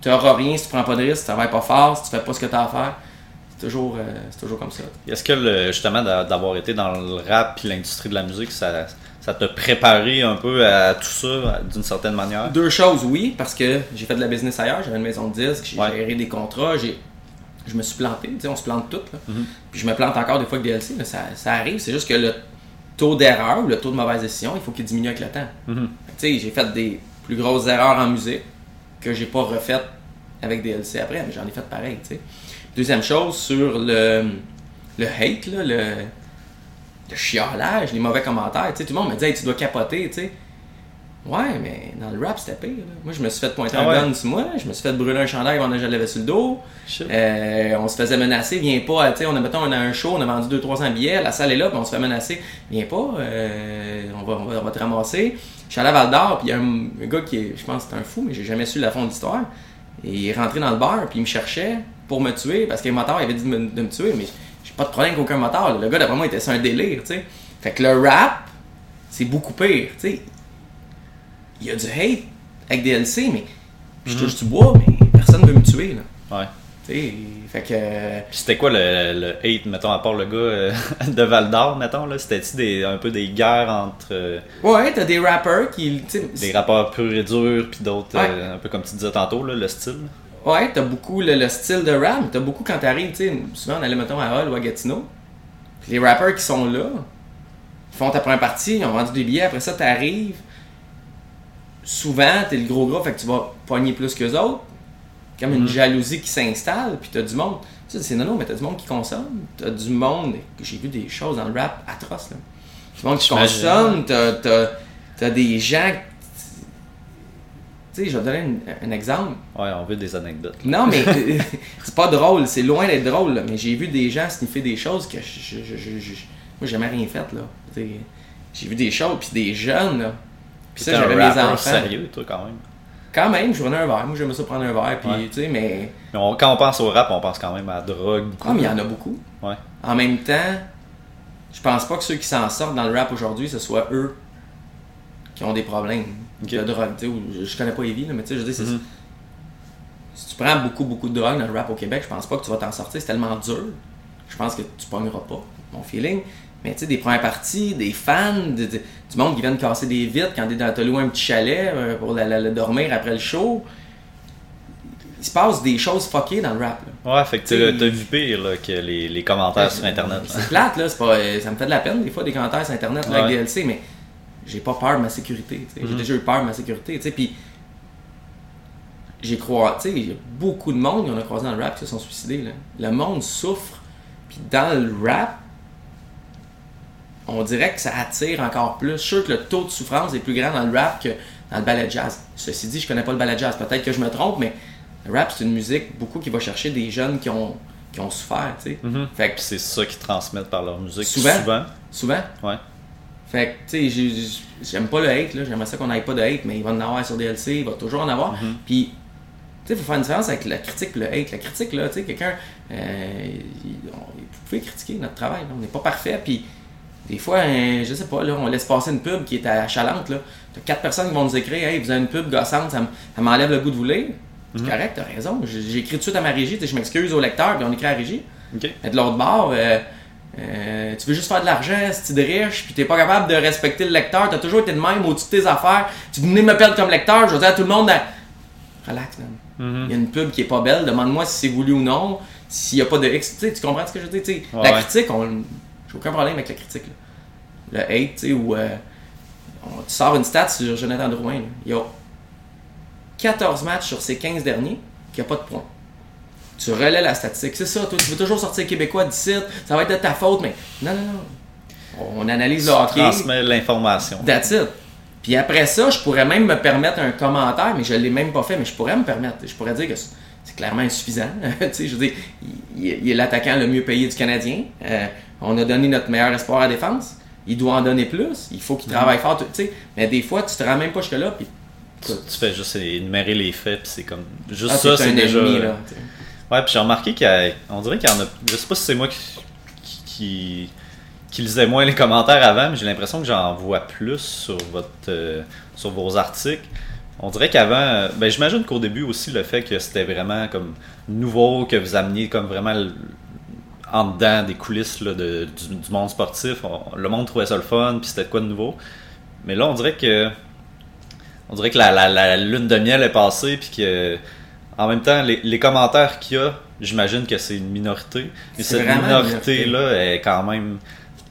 tu n'auras rien si tu prends pas de risque, si tu travailles pas fort, si tu fais pas ce que tu as à faire. C'est toujours, euh, c'est toujours comme ça. Est-ce que le- justement d'a- d'avoir été dans le rap et l'industrie de la musique, ça, ça t'a préparé un peu à tout ça d'une certaine manière? Deux choses, oui, parce que j'ai fait de la business ailleurs, j'avais une maison de disques, j'ai Ouais. géré des contrats, j'ai, je me suis planté, tu sais, on se plante toutes. Là. Mhm. Puis je me plante encore des fois avec DLC, là, ça, ça arrive, c'est juste que le taux d'erreur ou le taux de mauvaise décision, il faut qu'il diminue avec le temps. Mhm. Tu sais, j'ai fait des plus grosses erreurs en musique que j'ai pas refait avec DLC après, mais j'en ai fait pareil, tu sais. Deuxième chose, sur le, le hate, là, le, le chiolage, les mauvais commentaires, tu sais, tout le monde me dit hey, tu dois capoter, tu sais. Ouais, mais dans le rap, c'était pire. Là. Moi, je me suis fait pointer Ah un gun sur moi, je me suis fait brûler un chandail pendant que je l'avais sur le dos. Euh, on se faisait menacer, viens pas, tu sais, on a, mettons, on a un show, on a vendu 200-300 billets, la salle est là, puis on se fait menacer, viens pas, euh, on, va, on, va, on va te ramasser. Je suis allé à Val d'Or, puis il y a un, un gars qui est, je pense c'est un fou, mais j'ai jamais su la fond de l'histoire. Il est rentré dans le bar, puis il me cherchait pour me tuer, parce que le moteur, il avait dit de me, de me tuer, mais j'ai pas de problème avec aucun moteur. Le gars, d'après moi, était sur un délire, tu sais. Fait que le rap, c'est beaucoup pire, tu sais. Il y a du hate avec DLC, mais je touche du bois, mais personne veut me tuer, là. Ouais. Tu sais, fait que. Puis c'était quoi le, le hate, mettons, à part le gars euh, de Val d'Or, mettons, là? C'était-tu des, un peu des guerres entre euh, Ouais, t'as des rappers qui. des rappeurs purs et durs, puis d'autres, Ouais. euh, un peu comme tu disais tantôt, là, le style? Ouais, t'as beaucoup le, le style de rap, mais t'as beaucoup quand t'arrives, tu sais, souvent on allait, mettons, à Hall ou à Gatineau. Puis les rappers qui sont là, ils font ta première partie, ils ont vendu des billets, après ça t'arrives. Souvent, t'es le gros gars, fait que tu vas pogner plus qu'eux autres. Comme une Mhm. jalousie qui s'installe, puis t'as du monde. Tu sais, c'est non, non, mais t'as du monde qui consomme. T'as du monde. J'ai vu des choses dans le rap atroces, là. Du monde qui consomme, t'as, t'as, t'as des gens. Tu sais, je vais donner un- un exemple. Ouais, on veut des anecdotes. Non, mais euh, c'est pas drôle, c'est loin d'être drôle, là. mais j'ai vu des gens sniffer des choses que je, je, je, je- moi j'ai jamais rien fait là. J'ai vu des choses, puis des jeunes là. Puis ça, j'avais mes enfants. sérieux, toi, quand même. Quand même, je prenais un verre. Moi, j'aimais ça prendre un verre, puis Ouais. tu sais, mais. Mais on- quand on pense au rap, on pense quand même à la drogue. Ah, mais il y en a beaucoup. Ouais. En même temps, je pense pas que ceux qui s'en sortent dans le rap aujourd'hui, ce soit eux qui ont des problèmes Ok. de drogue. tu sais, ou- je, connais pas Evie, mais tu sais, je veux dire, c'est- Mhm. si tu prends beaucoup, beaucoup de drogue dans le rap au Québec, je pense pas que tu vas t'en sortir. C'est tellement dur. Je pense que tu pogneras pas, mon feeling. Mais tu sais, des premières parties, des fans, de- de- du monde qui vient de casser des vitres quand t'es dans- loué un petit chalet euh, pour la- la- la dormir après le show. Il se passe des choses fuckées dans le rap. là. Ouais, fait que t'as t'as vu pire là, que les, les commentaires sur Internet. C'est plate, là. Pas, euh, ça me fait de la peine, des fois, des commentaires sur Internet là, avec. DLC, mais j'ai pas peur de ma sécurité. J'ai Mhm. déjà eu peur de ma sécurité. Puis j'ai croisé, il y a beaucoup de monde qu'on a croisé dans le rap qui se sont suicidés. Là. Le monde souffre. Puis dans le rap, on dirait que ça attire encore plus. Je suis sûr que le taux de souffrance est plus grand dans le rap que dans le ballet jazz. Ceci dit, je connais pas le ballet jazz. Peut-être que je me trompe, mais le rap, c'est une musique beaucoup qui va chercher des jeunes qui ont, qui ont souffert. que Puis c'est ça qu'ils transmettent par leur musique. Souvent. Souvent. souvent, Ouais. Fait que, tu sais, j'ai- j'ai- j'aime pas le hate, là. J'aimerais ça qu'on n'aille pas de hate, mais il va en avoir sur DLC, il va toujours en avoir. Mhm. Puis, tu sais, il faut faire une différence avec la critique et le hate. La critique, là, tu sais, quelqu'un. euh, vous pouvez critiquer notre travail, là. On n'est pas parfait, puis. Des fois, euh, je sais pas, là, on laisse passer une pub qui est achalante, là. T'as quatre personnes qui vont nous écrire, hey, vous avez une pub gossante, ça m'enlève le goût de vous lire. C'est Mhm. correct, t'as raison. Écrit tout de suite à ma régie, tu sais, je m'excuse au lecteur, puis on écrit à la régie. Ok. Mais de l'autre bord, euh, euh, tu veux juste faire de l'argent, si tu es riche, puis t'es pas capable de respecter le lecteur, t'as toujours été de même au-dessus de tes affaires, tu venais me perdre comme lecteur, je veux dire à tout le monde, relax, man. Mhm. Il y a une pub qui est pas belle, demande-moi si c'est voulu ou non, s'il y a pas de X, tu comprends ce que je veux dire, Ouais, la critique, on, j'ai aucun problème avec la critique, là. Le hate, tu sais, où euh, on- tu sors une stat sur Jonathan Drouin, là. il y a 14 matchs sur ces 15 derniers qui a pas de points. Tu relais la statistique. C'est ça, toi, tu veux toujours sortir Québécois d'ici, ça va être de ta faute, mais non, non, non. On analyse le hockey. Transmet l'information. That's it. Puis après ça, je pourrais même me permettre un commentaire, mais je l'ai même pas fait, mais je pourrais me permettre. Je pourrais dire que c'est clairement insuffisant. tu sais, je veux dire, il, il est l'attaquant le mieux payé du Canadien. Euh, on a donné notre meilleur espoir à défense. Il doit en donner plus. Il faut qu'il travaille fort. tu sais. Mais des fois, tu te rends même pas jusque-là. Puis, Tu, tu fais juste énumérer les faits, puis c'est comme. Juste ah, ça, c'est un déjà. ennemi, là. Ouais, puis j'ai remarqué qu'on dirait qu'il y en a. Je sais pas si c'est moi qui, qui, lisais moins les commentaires avant, mais j'ai l'impression que j'en vois plus sur votre euh, sur vos articles. On dirait qu'avant, euh, ben j'imagine qu'au début aussi le fait que c'était vraiment comme nouveau, que vous ameniez comme vraiment en dedans des coulisses là, de- du, monde sportif, le monde trouvait ça le fun, puis c'était quoi de nouveau. Mais là, on dirait que on dirait que la, la, la lune de miel est passée, puis que en même temps, les, les commentaires qu'il y a, j'imagine que c'est une minorité. Mais cette minorité-là est quand même.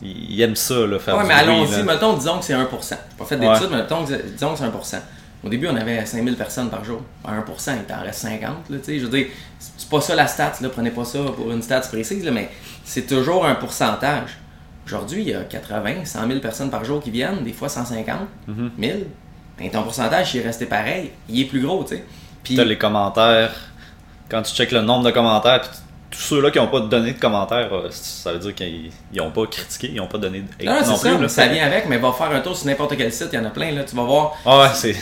Ils aiment ça, là, faire Ouais, mais allons-y, mettons, disons que c'est 1%. J'ai pas fait d'études, mais mettons, que- disons que c'est 1%. Au début, on avait 5000 personnes par jour. À 1%, il t'en reste 50. Là, tu sais. je veux dire, c'est pas ça la stat. Là. Prenez pas ça pour une stat précise, là, mais c'est toujours un pourcentage. Aujourd'hui, il y a 80, 100 000 personnes par jour qui viennent, des fois 150, 1000. Ben, ton pourcentage, il est resté pareil. Il est plus gros, tu sais. Puis, T'as les commentaires. Quand tu checkes le nombre de commentaires, puis tous ceux-là qui n'ont pas donné de commentaires, euh, ça veut dire qu'ils n'ont pas critiqué, ils n'ont pas donné de hate non, non c'est plus. ça, là. ça vient avec, mais va faire un tour sur n'importe quel site, il y en a plein, là. Tu vas voir, Ah ouais, c'est.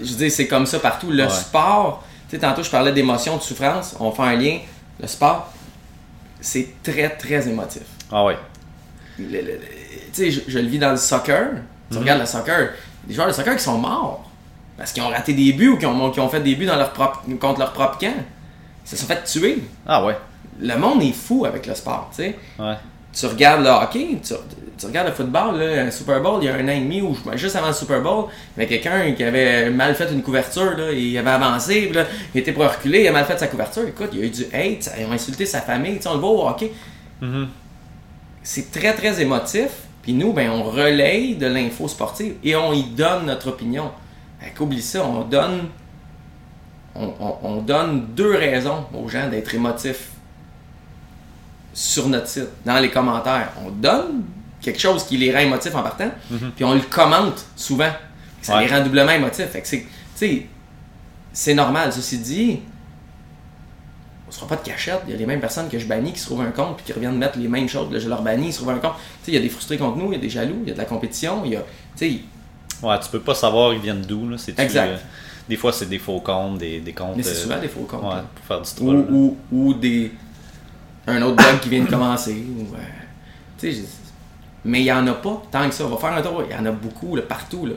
je dis, c'est comme ça partout. Le Ouais. sport, tu sais, tantôt je parlais d'émotion, de souffrance, on fait un lien. Le sport, c'est très, très émotif. Ah ouais. Tu sais, je, je le vis dans le soccer. Tu Mhm. regardes le soccer, des joueurs de soccer qui sont morts parce qu'ils ont raté des buts ou qui ont, fait des buts dans leur propre, contre leur propre camp. Ils se sont fait tuer. Ah ouais. Le monde est fou avec le sport, tu sais. Ouais. Tu regardes le hockey, tu, tu regardes le football, là, un Super Bowl, il y a un an et demi, ou juste avant le Super Bowl, il y avait quelqu'un qui avait mal fait une couverture, là, il avait avancé, puis là, il était pour reculer, il a mal fait sa couverture. Écoute, il y a eu du hate, ça- ils ont insulté sa famille, tu sais, on le voit au hockey. Mhm. C'est très, très émotif, puis nous, ben, on relaye de l'info sportive et on y donne notre opinion. Qu'oublie ça, on donne, on, on- on donne deux raisons aux gens d'être émotifs sur notre site, dans les commentaires. On donne quelque chose qui les rend émotifs en partant, puis on le commente souvent. Ça Ouais. les rend doublement émotifs. Fait que c'est, normal. Ceci dit, on se fera pas de cachette. Il y a les mêmes personnes que je bannis qui se trouvent un compte puis qui reviennent mettre les mêmes choses. Là, je leur bannis, ils se trouvent un compte. Tu sais, il y a des frustrés contre nous, il y a des jaloux, il y a de la compétition, il y a, tu sais, Ouais, tu peux pas savoir ils viennent d'où. Exact. euh, des fois, c'est des faux comptes, des, des comptes. mais c'est euh, souvent des faux comptes. Ouais, pour faire du ou, troll. ou, ou des un autre blog qui vient de commencer ou euh, tu sais je- mais il y en a pas tant que ça on va faire un tour il y en a beaucoup là, partout là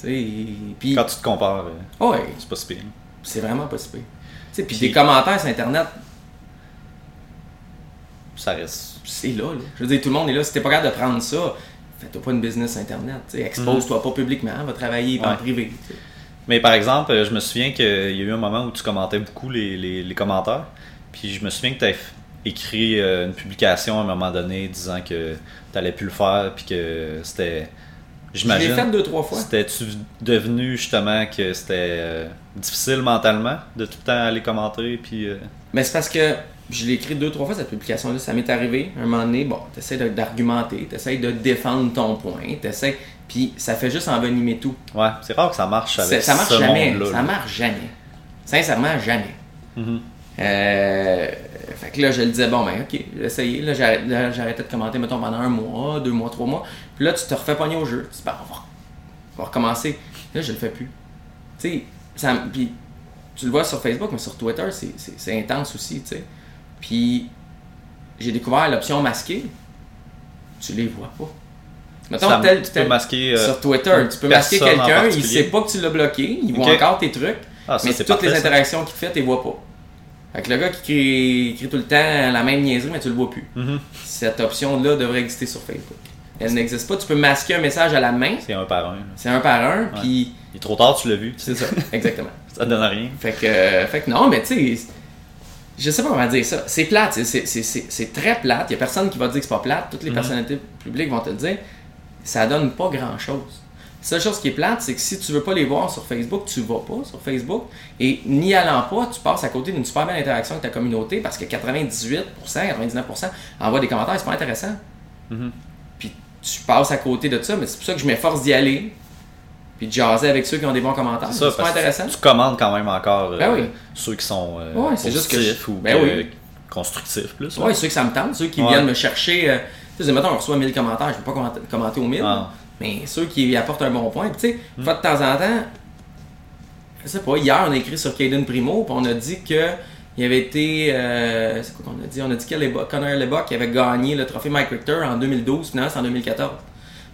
puis Quand tu te compares, euh, ouais c'est pas si pire. c'est vraiment pas si pire. tu sais puis Puis- des commentaires sur internet Ça reste. c'est là, là je veux dire tout le monde est là si t'es pas capable de prendre ça fais-toi pas une business internet expose-toi pas publiquement va travailler en Mhm. Privé. Mais par exemple, euh, je me souviens qu'il y a eu un moment où tu commentais beaucoup les, les- les commentaires. Puis je me souviens que tu avais écrit euh, une publication à un moment donné disant que tu n'allais plus le faire. Puis que c'était. je J'imagine. fait deux trois fois C'était-tu devenu justement que c'était euh, difficile mentalement de tout le temps aller commenter? Puis. euh, Mais c'est parce que je l'ai écrit deux, trois fois cette publication-là. Ça m'est arrivé. Un moment donné, bon, t'essaies de- d'argumenter, t'essaies de défendre ton point, t'essaies. Puis ça fait juste envenimer tout. Ouais, c'est rare que ça marche avec C'est- ça marche ce jamais. Ça là. marche jamais. Sincèrement, jamais. Mhm. Euh, fait que là, je le disais, bon, ben, ok, j'ai essayé. Là, j'arrêtais de commenter, mettons, pendant un mois, deux mois, trois mois. Puis là, tu te refais pogner au jeu. Tu dis, ben, on va, on va recommencer. Là, je le fais plus. Tu sais, ça, puis tu le vois sur Facebook, mais sur Twitter, c'est intense aussi, tu sais. Puis j'ai découvert l'option masquée. Tu les vois pas. Mettons, tel, tu tel- peux masquer. euh, sur Twitter, tu peux masquer quelqu'un, il sait pas que tu l'as bloqué, il voit encore tes trucs, ah, ça, mais toutes parfait, les interactions qu'il fait, tu les vois pas. Fait que le gars qui écrit, écrit tout le temps la même niaiserie, mais tu le vois plus. Mhm. Cette option-là devrait exister sur Facebook. Elle n'existe pas. Tu peux masquer un message à la main, C'est un par un. c'est un par un, puis Il est trop tard, tu l'as vu. tu c'est ça, exactement. Ça donne rien. Fait que, euh, fait que non, mais tu sais, je sais pas comment dire ça. C'est plate, c'est- très plate. Il y a personne qui va te dire que c'est pas plate. Toutes les Mhm. personnalités publiques vont te le dire. Ça donne pas grand chose. La seule chose qui est plate, c'est que si tu veux pas les voir sur Facebook, tu vas pas sur Facebook. Et n'y allant pas, tu passes à côté d'une super belle interaction avec ta communauté parce que 98%, 99% envoient des commentaires, c'est pas intéressant. Mhm. Puis tu passes à côté de ça, mais c'est pour ça que je m'efforce d'y aller. Puis de jaser avec ceux qui ont des bons commentaires. C'est que intéressant. Tu commandes quand même encore euh, Ben oui. ceux qui sont euh, Ouais, c'est juste que je- ou ben oui. constructifs plus. Ouais, ceux que ça me tente, ceux qui Ouais. viennent me chercher. euh, tu sais, mettons, on reçoit 1000 commentaires, je ne vais pas commenter, aux 1000, Ah. mais ceux qui apportent un bon point. Puis, tu sais, fois de temps en temps, je sais pas, hier, on a écrit sur Caden Primo, puis on a dit que. Il avait été. euh, c'est quoi qu'on a dit? On a dit que Connor Lebock avait gagné le trophée Mike Richter en 2012, finalement, c'est en 2014.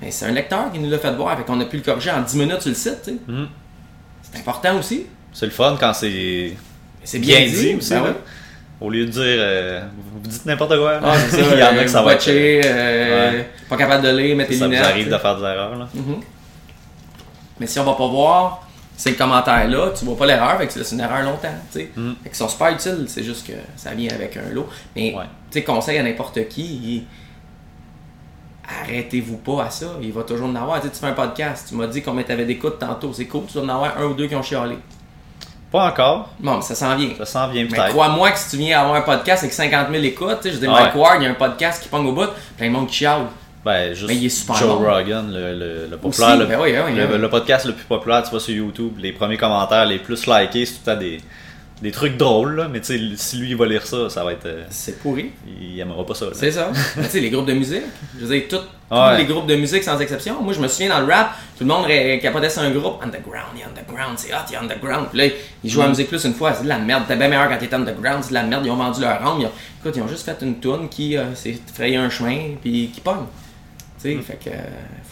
Mais c'est un lecteur qui nous l'a fait voir, fait qu'on a pu le corriger en 10 minutes sur le site. Mhm. C'est important aussi. C'est le fun quand c'est C'est bien, bien, dit, aussi. ben ouais. Au lieu de dire euh, vous dites n'importe quoi. Ah, c'est ça. Il y en a euh, que ça va être. euh, Ouais. pas capable de lire, Ça vous lunettes. arrive tu sais. de faire des erreurs. Là. Mhm. Mais si on va pas voir ces commentaires-là, tu vois pas l'erreur, fait que tu laisses une erreur longtemps. tu sais. Mhm. Fait qu'ils sont super utiles, c'est juste que ça vient avec un lot. Mais Ouais. tu sais, conseil à n'importe qui, il- arrêtez-vous pas à ça. Il va toujours en avoir. Tu, sais, tu fais un podcast, tu m'as dit combien t'avais d'écoute tantôt. C'est cool, tu vas en avoir un ou deux qui ont chialé. Pas encore. Bon, mais ça s'en vient. Ça s'en vient Mais peut-être. crois-moi que si tu viens avoir un podcast avec 50 000 écoutes, tu sais, je dis Ouais. Mike Ward, il y a un podcast qui pogne au bout, plein de monde qui chiale. Ben, juste Mais il est super Joe bon. Rogan, le, le, le Aussi, populaire, le, ben oui, ben oui, ben oui. le podcast le plus populaire, tu vois, sur YouTube. Les premiers commentaires les plus likés, c'est tout temps des, des trucs drôles, là. Mais tu sais, si lui, il va lire ça, ça va être. euh, C'est pourri. il aimera pas ça. là. C'est ça. Tu sais, les groupes de musique. Je veux dire, tout- tous les groupes de musique sans exception. Moi, je me souviens dans le rap, tout le monde capotait sur un groupe underground, il underground, c'est hot, il underground. Puis là, ils jouent à la musique plus une fois, c'est de la merde. T'es bien meilleur quand t'es underground, c'est de la merde. Ils ont vendu leur âme. Ils ont- Écoute, ils ont juste fait une tune qui euh, s'est frayé un chemin, puis qui pogne. Tu sais, fait que, euh,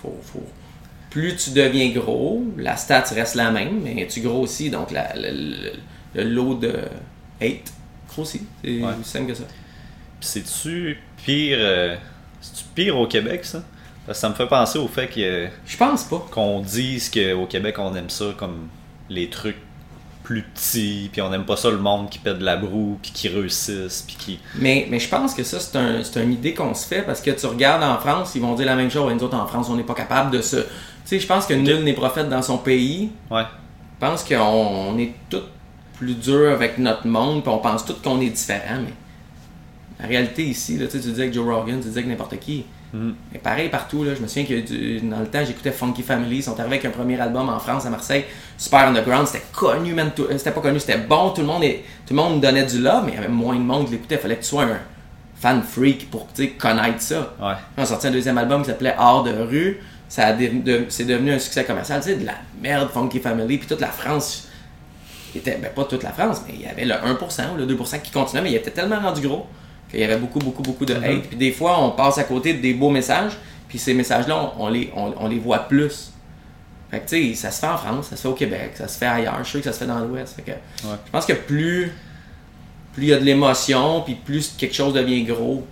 faut, faut. Plus tu deviens gros, la stat reste la même, mais tu grossis, donc la- le, le- le lot de hate grossit. C'est Ouais. aussi simple que ça. Puis c'est-tu pire. euh, C'est-tu pire au Québec, ça? Parce que ça me fait penser au fait que, Je pense pas. qu'on dise qu'au Québec, on aime ça comme les trucs plus petits, puis on aime pas ça le monde qui pète de la broue, puis qui réussissent, puis qui. Mais, mais je pense que ça, c'est un, c'est une idée qu'on se fait parce que tu regardes en France, ils vont dire la même chose. Et nous autres, en France, on n'est pas capable de se. Tu sais, je pense que nul n'est prophète dans son pays. Ouais. Je pense qu'on on est tous plus durs avec notre monde, puis on pense tous qu'on est différent. Mais la réalité ici, là, tu sais, tu disais que Joe Rogan, tu disais que n'importe qui. Mhm. Mais pareil partout, là, je me souviens que du- dans le temps, j'écoutais Funky Family. Ils sont arrivés avec un premier album en France, à Marseille, super underground. C'était connu, même. tout- euh, C'était pas connu, c'était bon. Tout le monde, est- tout le monde donnait du love, mais il y avait moins de monde qui l'écoutait. Il fallait que tu sois un fan freak pour connaître ça. Ouais. On a sorti un deuxième album qui s'appelait Hors de rue. Ça de- c'est devenu un succès commercial. Tu sais, de la merde, Funky Family. Puis toute la France était, ben pas toute la France, mais il y avait le 1% ou le 2% qui continuait, mais il était tellement rendu gros qu'il y avait beaucoup, beaucoup, beaucoup de hate. Puis des fois, on passe à côté des beaux messages, puis ces messages-là, on, on les, on, on les voit plus. Fait que tu sais, ça se fait en France, ça se fait au Québec, ça se fait ailleurs. Je suis sûr que ça se fait dans l'Ouest. Fait que je pense que plus plus il y a de l'émotion, puis plus quelque chose devient gros,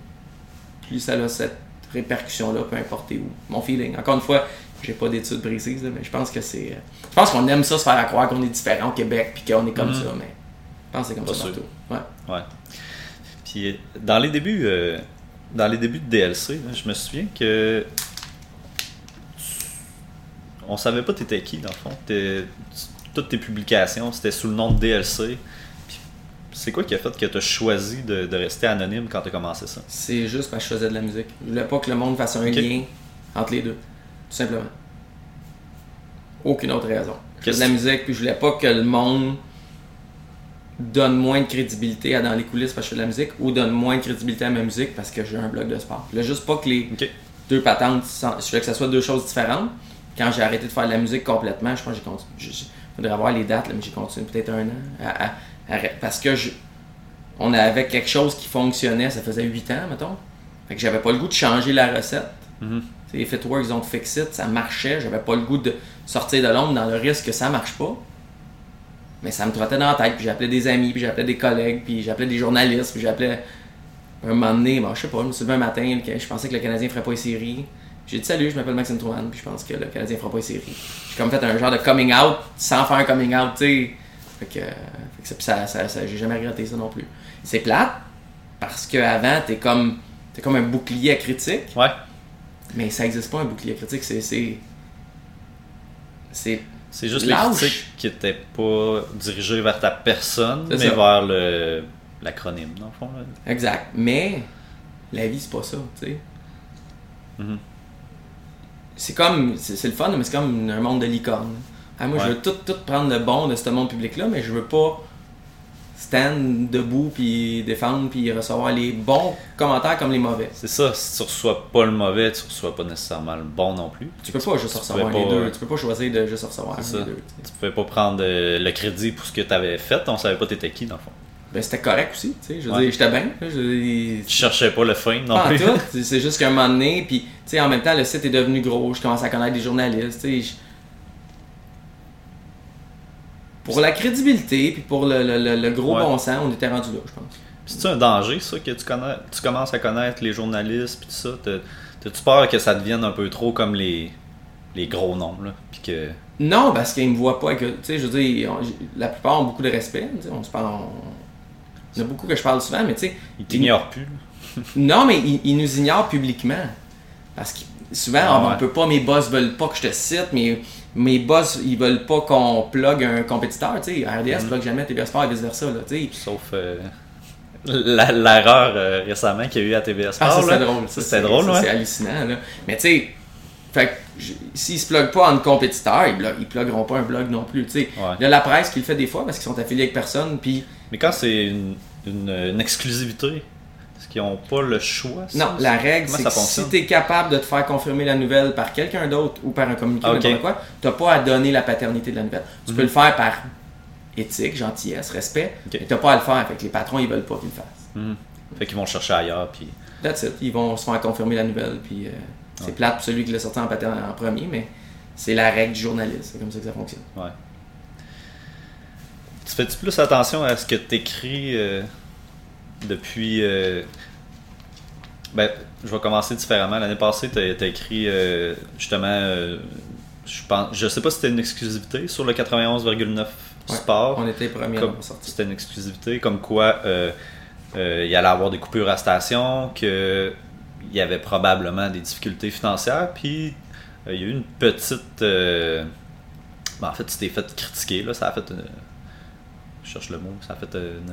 plus ça a cette répercussion-là, peu importe où. Mon feeling. Encore une fois, j'ai pas d'études précises, mais je pense que c'est. euh, Je pense qu'on aime ça se faire à croire qu'on est différent au Québec, puis qu'on est comme Mhm. ça, mais je pense que c'est comme Pas ça sûr. partout. Ouais. Ouais. Puis euh, dans les débuts, euh, dans les débuts de DLC, je me souviens que on savait pas t'étais qui dans le fond. T'es- Toutes tes publications, c'était sous le nom de DLC. Puis c'est quoi qui a fait que tu as choisi de, de rester anonyme quand tu as commencé ça? C'est juste parce que je faisais de la musique. Je voulais pas que le monde fasse un lien entre les deux. Tout simplement. Aucune autre raison. Je de la que- musique, puis je voulais pas que le monde donne moins de crédibilité à dans les coulisses parce que je fais de la musique ou donne moins de crédibilité à ma musique parce que j'ai un blog de sport. Je voulais juste pas que les deux patentes, je voulais que ça soit deux choses différentes. Quand j'ai arrêté de faire de la musique complètement, je pense que j'ai continué. Il faudrait avoir les dates, là, mais j'ai continué peut-être un an. à- à- à- parce que je, on avait quelque chose qui fonctionnait, ça faisait 8 ans, mettons. Fait que j'avais pas le goût de changer la recette. Mhm. Sais, Les Fitworks, ils ont fix it, ça marchait. J'avais pas le goût de sortir de l'ombre dans le risque que ça marche pas. Mais ça me trottait dans la tête, puis j'appelais des amis, puis j'appelais des collègues, puis j'appelais des journalistes, puis j'appelais. Un moment donné, bon, je sais pas, je me suis levé un matin, je pensais que le Canadien ferait pas les séries. J'ai dit salut, je m'appelle Maxime Trouman, puis je pense que le Canadien fera pas les séries. J'ai comme fait un genre de coming out sans faire un coming out, tu sais. Fait que, fait que ça, ça, ça- j'ai jamais regretté ça non plus. C'est plate, parce qu'avant, t'es comme, t'es comme un bouclier à critique. Ouais. Mais ça n'existe pas un bouclier critique, c'est. C'est. C'est. Juste Lâche. les critiques qui étaient pas dirigées vers ta personne, mais ça. vers le l'acronyme, dans le fond. là. Exact. Mais la vie, c'est pas ça, tu sais. Mhm. C'est comme. C'est le fun, mais c'est comme un monde de licorne. Ah, moi, je veux tout, tout prendre le bon de ce monde public-là, mais je veux pas stand debout, puis défendre, puis recevoir les bons commentaires comme les mauvais. C'est ça, si tu reçois pas le mauvais, tu reçois pas nécessairement le bon non plus. Tu peux pas juste recevoir les pas- deux. Tu peux pas choisir de juste recevoir les ça. deux. tu sais. Tu pouvais pas prendre euh, le crédit pour ce que tu avais fait, on savait pas t'étais qui dans le fond. Ben, c'était correct aussi, tu sais. Je veux Ouais. dire, j'étais bien. je- Tu cherchais pas le fame non Pas plus. C'est juste qu'à un moment donné, puis tu sais, en même temps, le site est devenu gros. Je commence à connaître des journalistes. tu sais, je- Pour la crédibilité, puis pour le, le- le- gros Ouais. bon sens, on était rendu là, je pense. C'est un danger ça que tu connais, tu commences à connaître les journalistes puis tout ça? T'as- T'as-tu peur que ça devienne un peu trop comme les les gros noms là, puis que Non, parce qu'ils me voient pas. Que, tu sais, je veux dire, on- la plupart ont beaucoup de respect. On se parle. on- Il y en a beaucoup que je parle souvent, mais tu sais, ils t'ignorent plus. Non, mais ils, ils nous ignorent publiquement. Parce que souvent, Ah on ouais. peut pas, mes boss veulent pas que je te cite, mais mes boss, ils veulent pas qu'on plug un compétiteur, tu sais. RDS Mhm. plug jamais TVA Sport et vice versa, là, tu sais. Sauf euh, l'erreur euh, récemment qu'il y a eu à TBS Ah, Sport. ça, là. c'est drôle. Ça, c'est- drôle, ça, ouais. C'est hallucinant, là. Mais tu sais, fait s'ils se pluguent pas en compétiteur, ils, ils plugueront pas un blog non plus, tu sais. Ouais. Il y a la presse qui le fait des fois parce qu'ils sont affiliés avec personne, puis Mais quand c'est une, une, une exclusivité, qu'ils n'ont pas le choix ça, Non, la règle, c'est que si tu es capable de te faire confirmer la nouvelle par quelqu'un d'autre ou par un communiqué Ah, ou ok. n'importe quoi, tu pas à donner la paternité de la nouvelle. Tu peux Mhm. le faire par éthique, gentillesse, respect, Ok. mais tu pas à le faire. Fait que les patrons, ils veulent pas qu'ils le fassent. Mhm. Fait qu'ils vont chercher ailleurs. Puis... That's it. Ils vont se faire confirmer la nouvelle. Puis euh, c'est Ouais. plate pour celui qui l'a sorti en, en premier, mais c'est la règle du journaliste. C'est comme ça que ça fonctionne. Ouais. Tu fais-tu plus attention à ce que tu écris depuis. euh, Ben, je vais commencer différemment. L'année passée, tu as, écrit euh, justement. euh, je pense, je sais pas si c'était une exclusivité sur le 91,9 Ouais. sport. On était sorti. C'était une exclusivité, comme quoi il allait avoir des coupures à station, qu'il y avait probablement des difficultés financières, puis il y a eu une petite. ben, en fait, tu t'es fait critiquer, là, ça a fait. une- je cherche le mot, ça a fait une.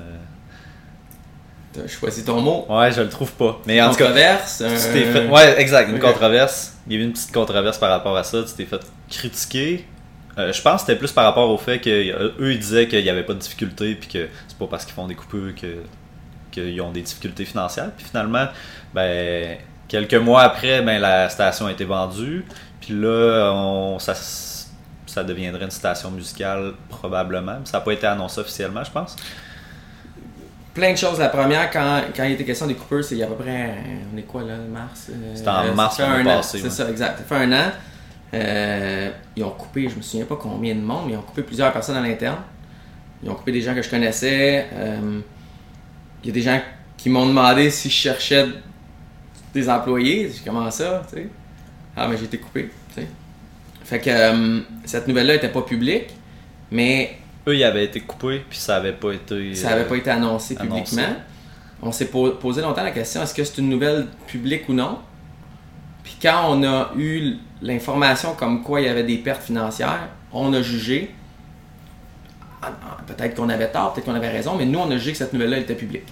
Tu as choisi ton mot. Ouais, je le trouve pas. Mais en tout cas, Controverse. tu un- t'es fait. Ouais, exact, une controverse. Il y a eu une petite controverse par rapport à ça. Tu t'es fait critiquer. Euh, je pense que c'était plus par rapport au fait qu'eux, ils disaient qu'il n'y avait pas de difficultés, puis que c'est pas parce qu'ils font des coupures que qu'ils ont des difficultés financières. Puis finalement, ben, quelques mois après, ben, la station a été vendue. Puis là, on, ça, ça deviendrait une station musicale probablement. Ça n'a pas été annoncé officiellement, je pense. Plein de choses. La première, quand, quand il était question des coupures, c'est il y a à peu près, on est quoi là, mars euh, C'était en mars l'année passée, C'est ouais. ça, exact. Ça fait un an. Euh, ils ont coupé, je me souviens pas combien de monde, mais ils ont coupé plusieurs personnes à l'interne. Ils ont coupé des gens que je connaissais. Euh, Il y a des gens qui m'ont demandé si je cherchais des employés. J'ai comment ça, tu sais? Ah, mais j'ai été coupé, tu sais. Fait que cette nouvelle-là était pas publique, mais Eux, ils avaient été coupés, puis ça n'avait pas été. ça n'avait pas été annoncé annoncé. publiquement. On s'est po- posé longtemps la question est-ce que c'est une nouvelle publique ou non? Puis quand on a eu l'information comme quoi il y avait des pertes financières, on a jugé. ah, ah, Peut-être qu'on avait tort, peut-être qu'on avait raison, mais nous, on a jugé que cette nouvelle-là elle était publique.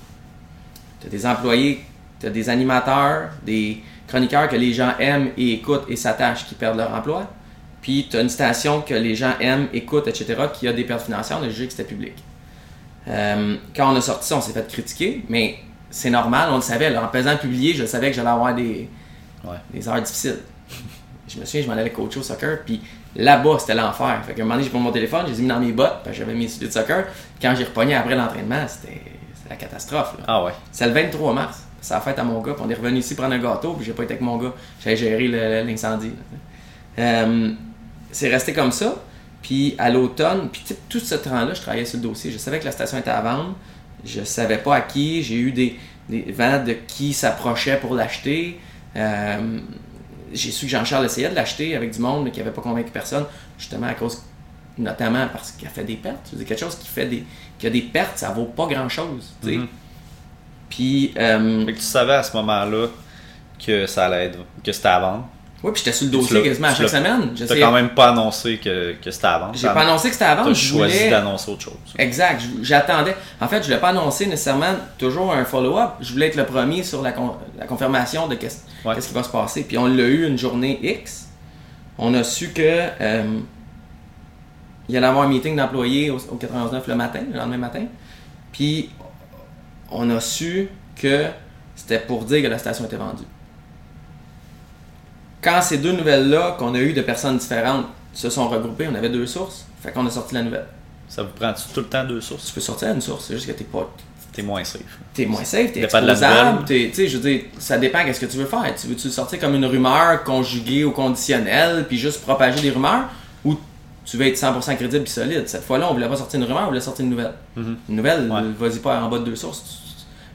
Tu as des employés, tu as des animateurs, des chroniqueurs que les gens aiment et écoutent et s'attachent qui perdent leur emploi. Puis tu as une station que les gens aiment, écoutent, etc., qui a des pertes financières, on a jugé que c'était public. Euh, quand on a sorti ça, on s'est fait critiquer, mais c'est normal, on le savait. là. en pesant publier, je savais que j'allais avoir des, Ouais. des heures difficiles. je me souviens, je m'en allais coacher au soccer, puis là-bas, c'était l'enfer. Fait qu'à un moment donné, j'ai pris mon téléphone, j'ai mis dans mes bottes, j'avais mes souliers de soccer. Quand j'ai repogné après l'entraînement, c'était la catastrophe. là. Ah ouais. C'est le 23 mars. C'est la fête à mon gars. Puis on est revenu ici prendre un gâteau. Puis j'ai pas été avec mon gars. J'avais géré l'incendie. Euh, c'est resté comme ça. Puis à l'automne, puis tout ce temps-là, je travaillais sur le dossier. Je savais que la station était à vendre. Je savais pas à qui. J'ai eu des, des vents de qui s'approchait pour l'acheter. Euh, j'ai su que Jean-Charles essayait de l'acheter avec du monde, mais qui avait pas convaincu personne. Justement à cause, notamment parce qu'il a fait des pertes. C'est quelque chose qui fait des, qui a des pertes, ça vaut pas grand-chose. Mhm. Puis, euh, tu savais à ce moment-là que ça allait être. que c'était à vendre. Ouais, puis j'étais sur le dossier quasiment à chaque semaine. Tu J'essayais- quand même pas annoncé que, que c'était vendre. J'ai pas annoncé que c'était as je choisi voulais- d'annoncer autre chose. Exact. J'attendais. En fait, je voulais pas annoncer nécessairement toujours un follow-up. Je voulais être le premier sur la, con- la confirmation de qu'est-ce Ouais. qui va se passer. Puis on l'a eu une journée X. On a su que euh, il y allait avoir un meeting d'employés au, au 89 le matin, le lendemain matin. Puis on a su que c'était pour dire que la station était vendue. Quand ces deux nouvelles-là, qu'on a eues de personnes différentes, se sont regroupées, on avait deux sources. Fait qu'on a sorti la nouvelle. Ça vous prend tout le temps deux sources? Tu peux sortir une source, c'est juste que t'es pas T'es moins safe. t'es moins safe, t'es exposable, t'es- tu sais, je veux dire, ça dépend qu'est-ce que tu veux faire. Tu veux-tu sortir comme une rumeur conjuguée au conditionnel, puis juste propager des rumeurs, ou tu veux être 100% crédible et solide? Cette fois-là, on voulait pas sortir une rumeur, on voulait sortir une nouvelle. Mhm. Une nouvelle, Ouais. vas-y pas en bas de deux sources.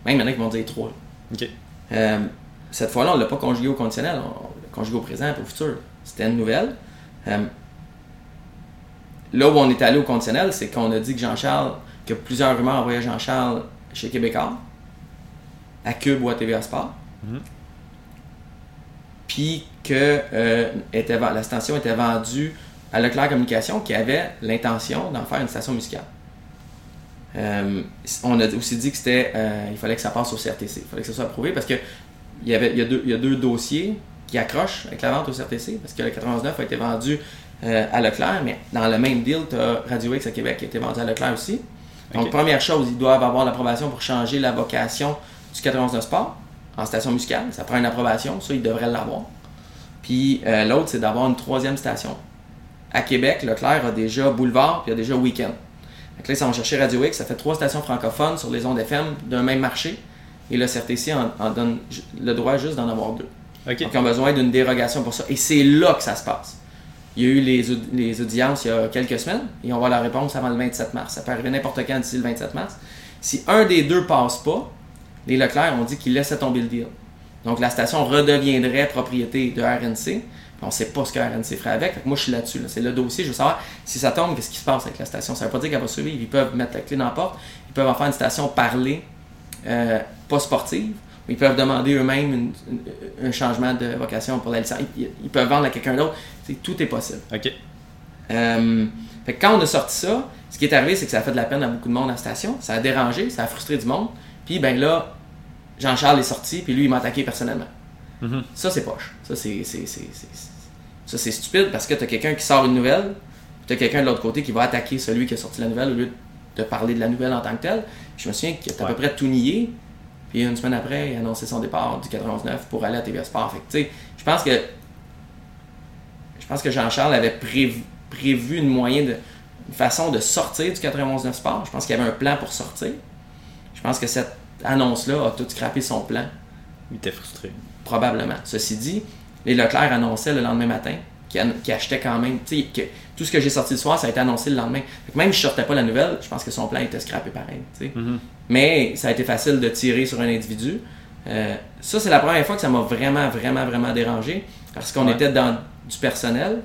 Même il y en a qui vont dire trois. Ok. Euh, cette fois-là, on l'a pas conjugué au conditionnel, on conjugué au présent et au futur. C'était une nouvelle. Euh, là où on est allé au conditionnel, c'est qu'on a dit que Jean-Charles, que plusieurs rumeurs envoyaient Jean-Charles chez Québécois, à Cube ou à TVA Sport. Mhm. puis que euh, était, la station était vendue à Leclerc Communication qui avait l'intention d'en faire une station musicale. Euh, on a aussi dit que c'était, il fallait que ça passe au CRTC, il fallait que ça soit approuvé parce que il y, avait, il y, a deux, il y a deux dossiers qui accrochent avec la vente au CRTC parce que le 99 a été vendu à Leclerc, mais dans le même deal, tu as Radio X à Québec qui a été vendu à Leclerc aussi. Donc, première chose, ils doivent avoir l'approbation pour changer la vocation du 99 Sport en station musicale. Ça prend une approbation, ça, ils devraient l'avoir. Puis euh, l'autre, c'est d'avoir une troisième station. À Québec, Leclerc a déjà Boulevard, puis il a déjà Weekend. Donc là, ils vont chercher Radio X, ça fait trois stations francophones sur les ondes FM d'un même marché. Et le CRTC en, donne le droit juste d'en avoir deux. Donc, ils ont besoin d'une dérogation pour ça. Et c'est là que ça se passe. Il y a eu les, les, audiences il y a quelques semaines et on va la réponse avant le 27 mars. Ça peut arriver n'importe quand d'ici le 27 mars. Si un des deux passe pas, les Leclerc ont dit qu'ils laissaient tomber le deal. Donc la station redeviendrait propriété de RNC. On ne sait pas ce que RNC ferait avec. moi, je suis là-dessus. C'est le dossier. Je veux savoir si ça tombe, qu'est-ce qui se passe avec la station. Ça ne veut pas dire qu'elle va survivre. Ils peuvent mettre la clé dans la porte. Ils peuvent en faire une station parlée, euh, pas sportive. Ils peuvent demander eux-mêmes un changement de vocation pour la licence. Ils, peuvent vendre à quelqu'un d'autre. tout est possible. OK. Euh, quand on a sorti ça, ce qui est arrivé, c'est que ça a fait de la peine à beaucoup de monde à la station. Ça a dérangé, ça a frustré du monde. Puis ben là, Jean-Charles est sorti, puis lui, il m'a attaqué personnellement. Mm-hmm. Ça, c'est poche. Ça, c'est, ça, c'est stupide parce que tu as quelqu'un qui sort une nouvelle, tu as quelqu'un de l'autre côté qui va attaquer celui qui a sorti la nouvelle au lieu de parler de la nouvelle en tant que telle. Je me souviens qu'il a à peu près tout nié. Puis une semaine après, il a annoncé son départ du 99 pour aller à TVA Sport. Fait je pense que je pense que Jean-Charles avait prévu, prévu une moyen de une façon de sortir du 91 Sport. Je pense qu'il y avait un plan pour sortir. Je pense que cette annonce-là a tout scrappé son plan. Il était frustré. Probablement. Ceci dit, les Leclerc annonçaient le lendemain matin qu'ils achetaient quand même. Que tout ce que j'ai sorti le soir, ça a été annoncé le lendemain. même si je sortais pas la nouvelle, je pense que son plan était scrappé pareil. Mm-hmm. Mais ça a été facile de tirer sur un individu. Euh, ça, c'est la première fois que ça m'a vraiment, vraiment, vraiment dérangé. Parce qu'on était dans du personnel.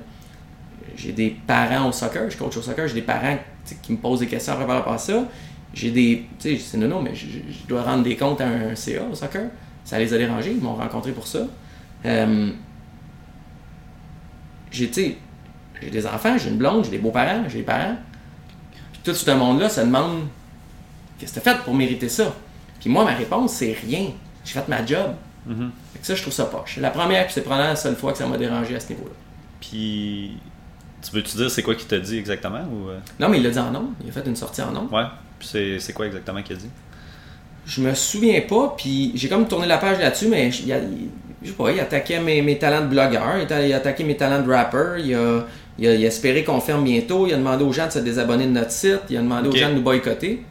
J'ai des parents au soccer, je coach au soccer, j'ai des parents qui me posent des questions par rapport à ça j'ai des. Tu sais, c'est non, non, mais je, dois rendre des comptes à un CA au soccer. Ça les a dérangés, ils m'ont rencontré pour ça. Euh, j'ai, j'ai des enfants, j'ai une blonde, j'ai des beaux-parents, j'ai des parents. Puis tout ce monde-là se demande qu'est-ce que tu as fait pour mériter ça? Puis moi, ma réponse, c'est rien. J'ai fait ma job. Mm ça, je trouve ça poche. La première, puis c'est probablement la seule fois que ça m'a dérangé à ce niveau-là. Puis, tu veux-tu dire c'est quoi qu'il t'a dit exactement? Ou... Euh? Non, mais il l'a dit en nom. Il a fait une sortie en nom. Ouais. C'est quoi exactement qu'il a dit? Je me souviens pas, puis j'ai comme tourné la page là-dessus, mais il, a, je sais pas, il attaquait mes, mes talents de blogueur, il a, attaqué mes talents de rapper, il a, il a, espéré qu'on ferme bientôt, il a demandé aux gens de se désabonner de notre site, il a demandé aux gens de nous boycotter.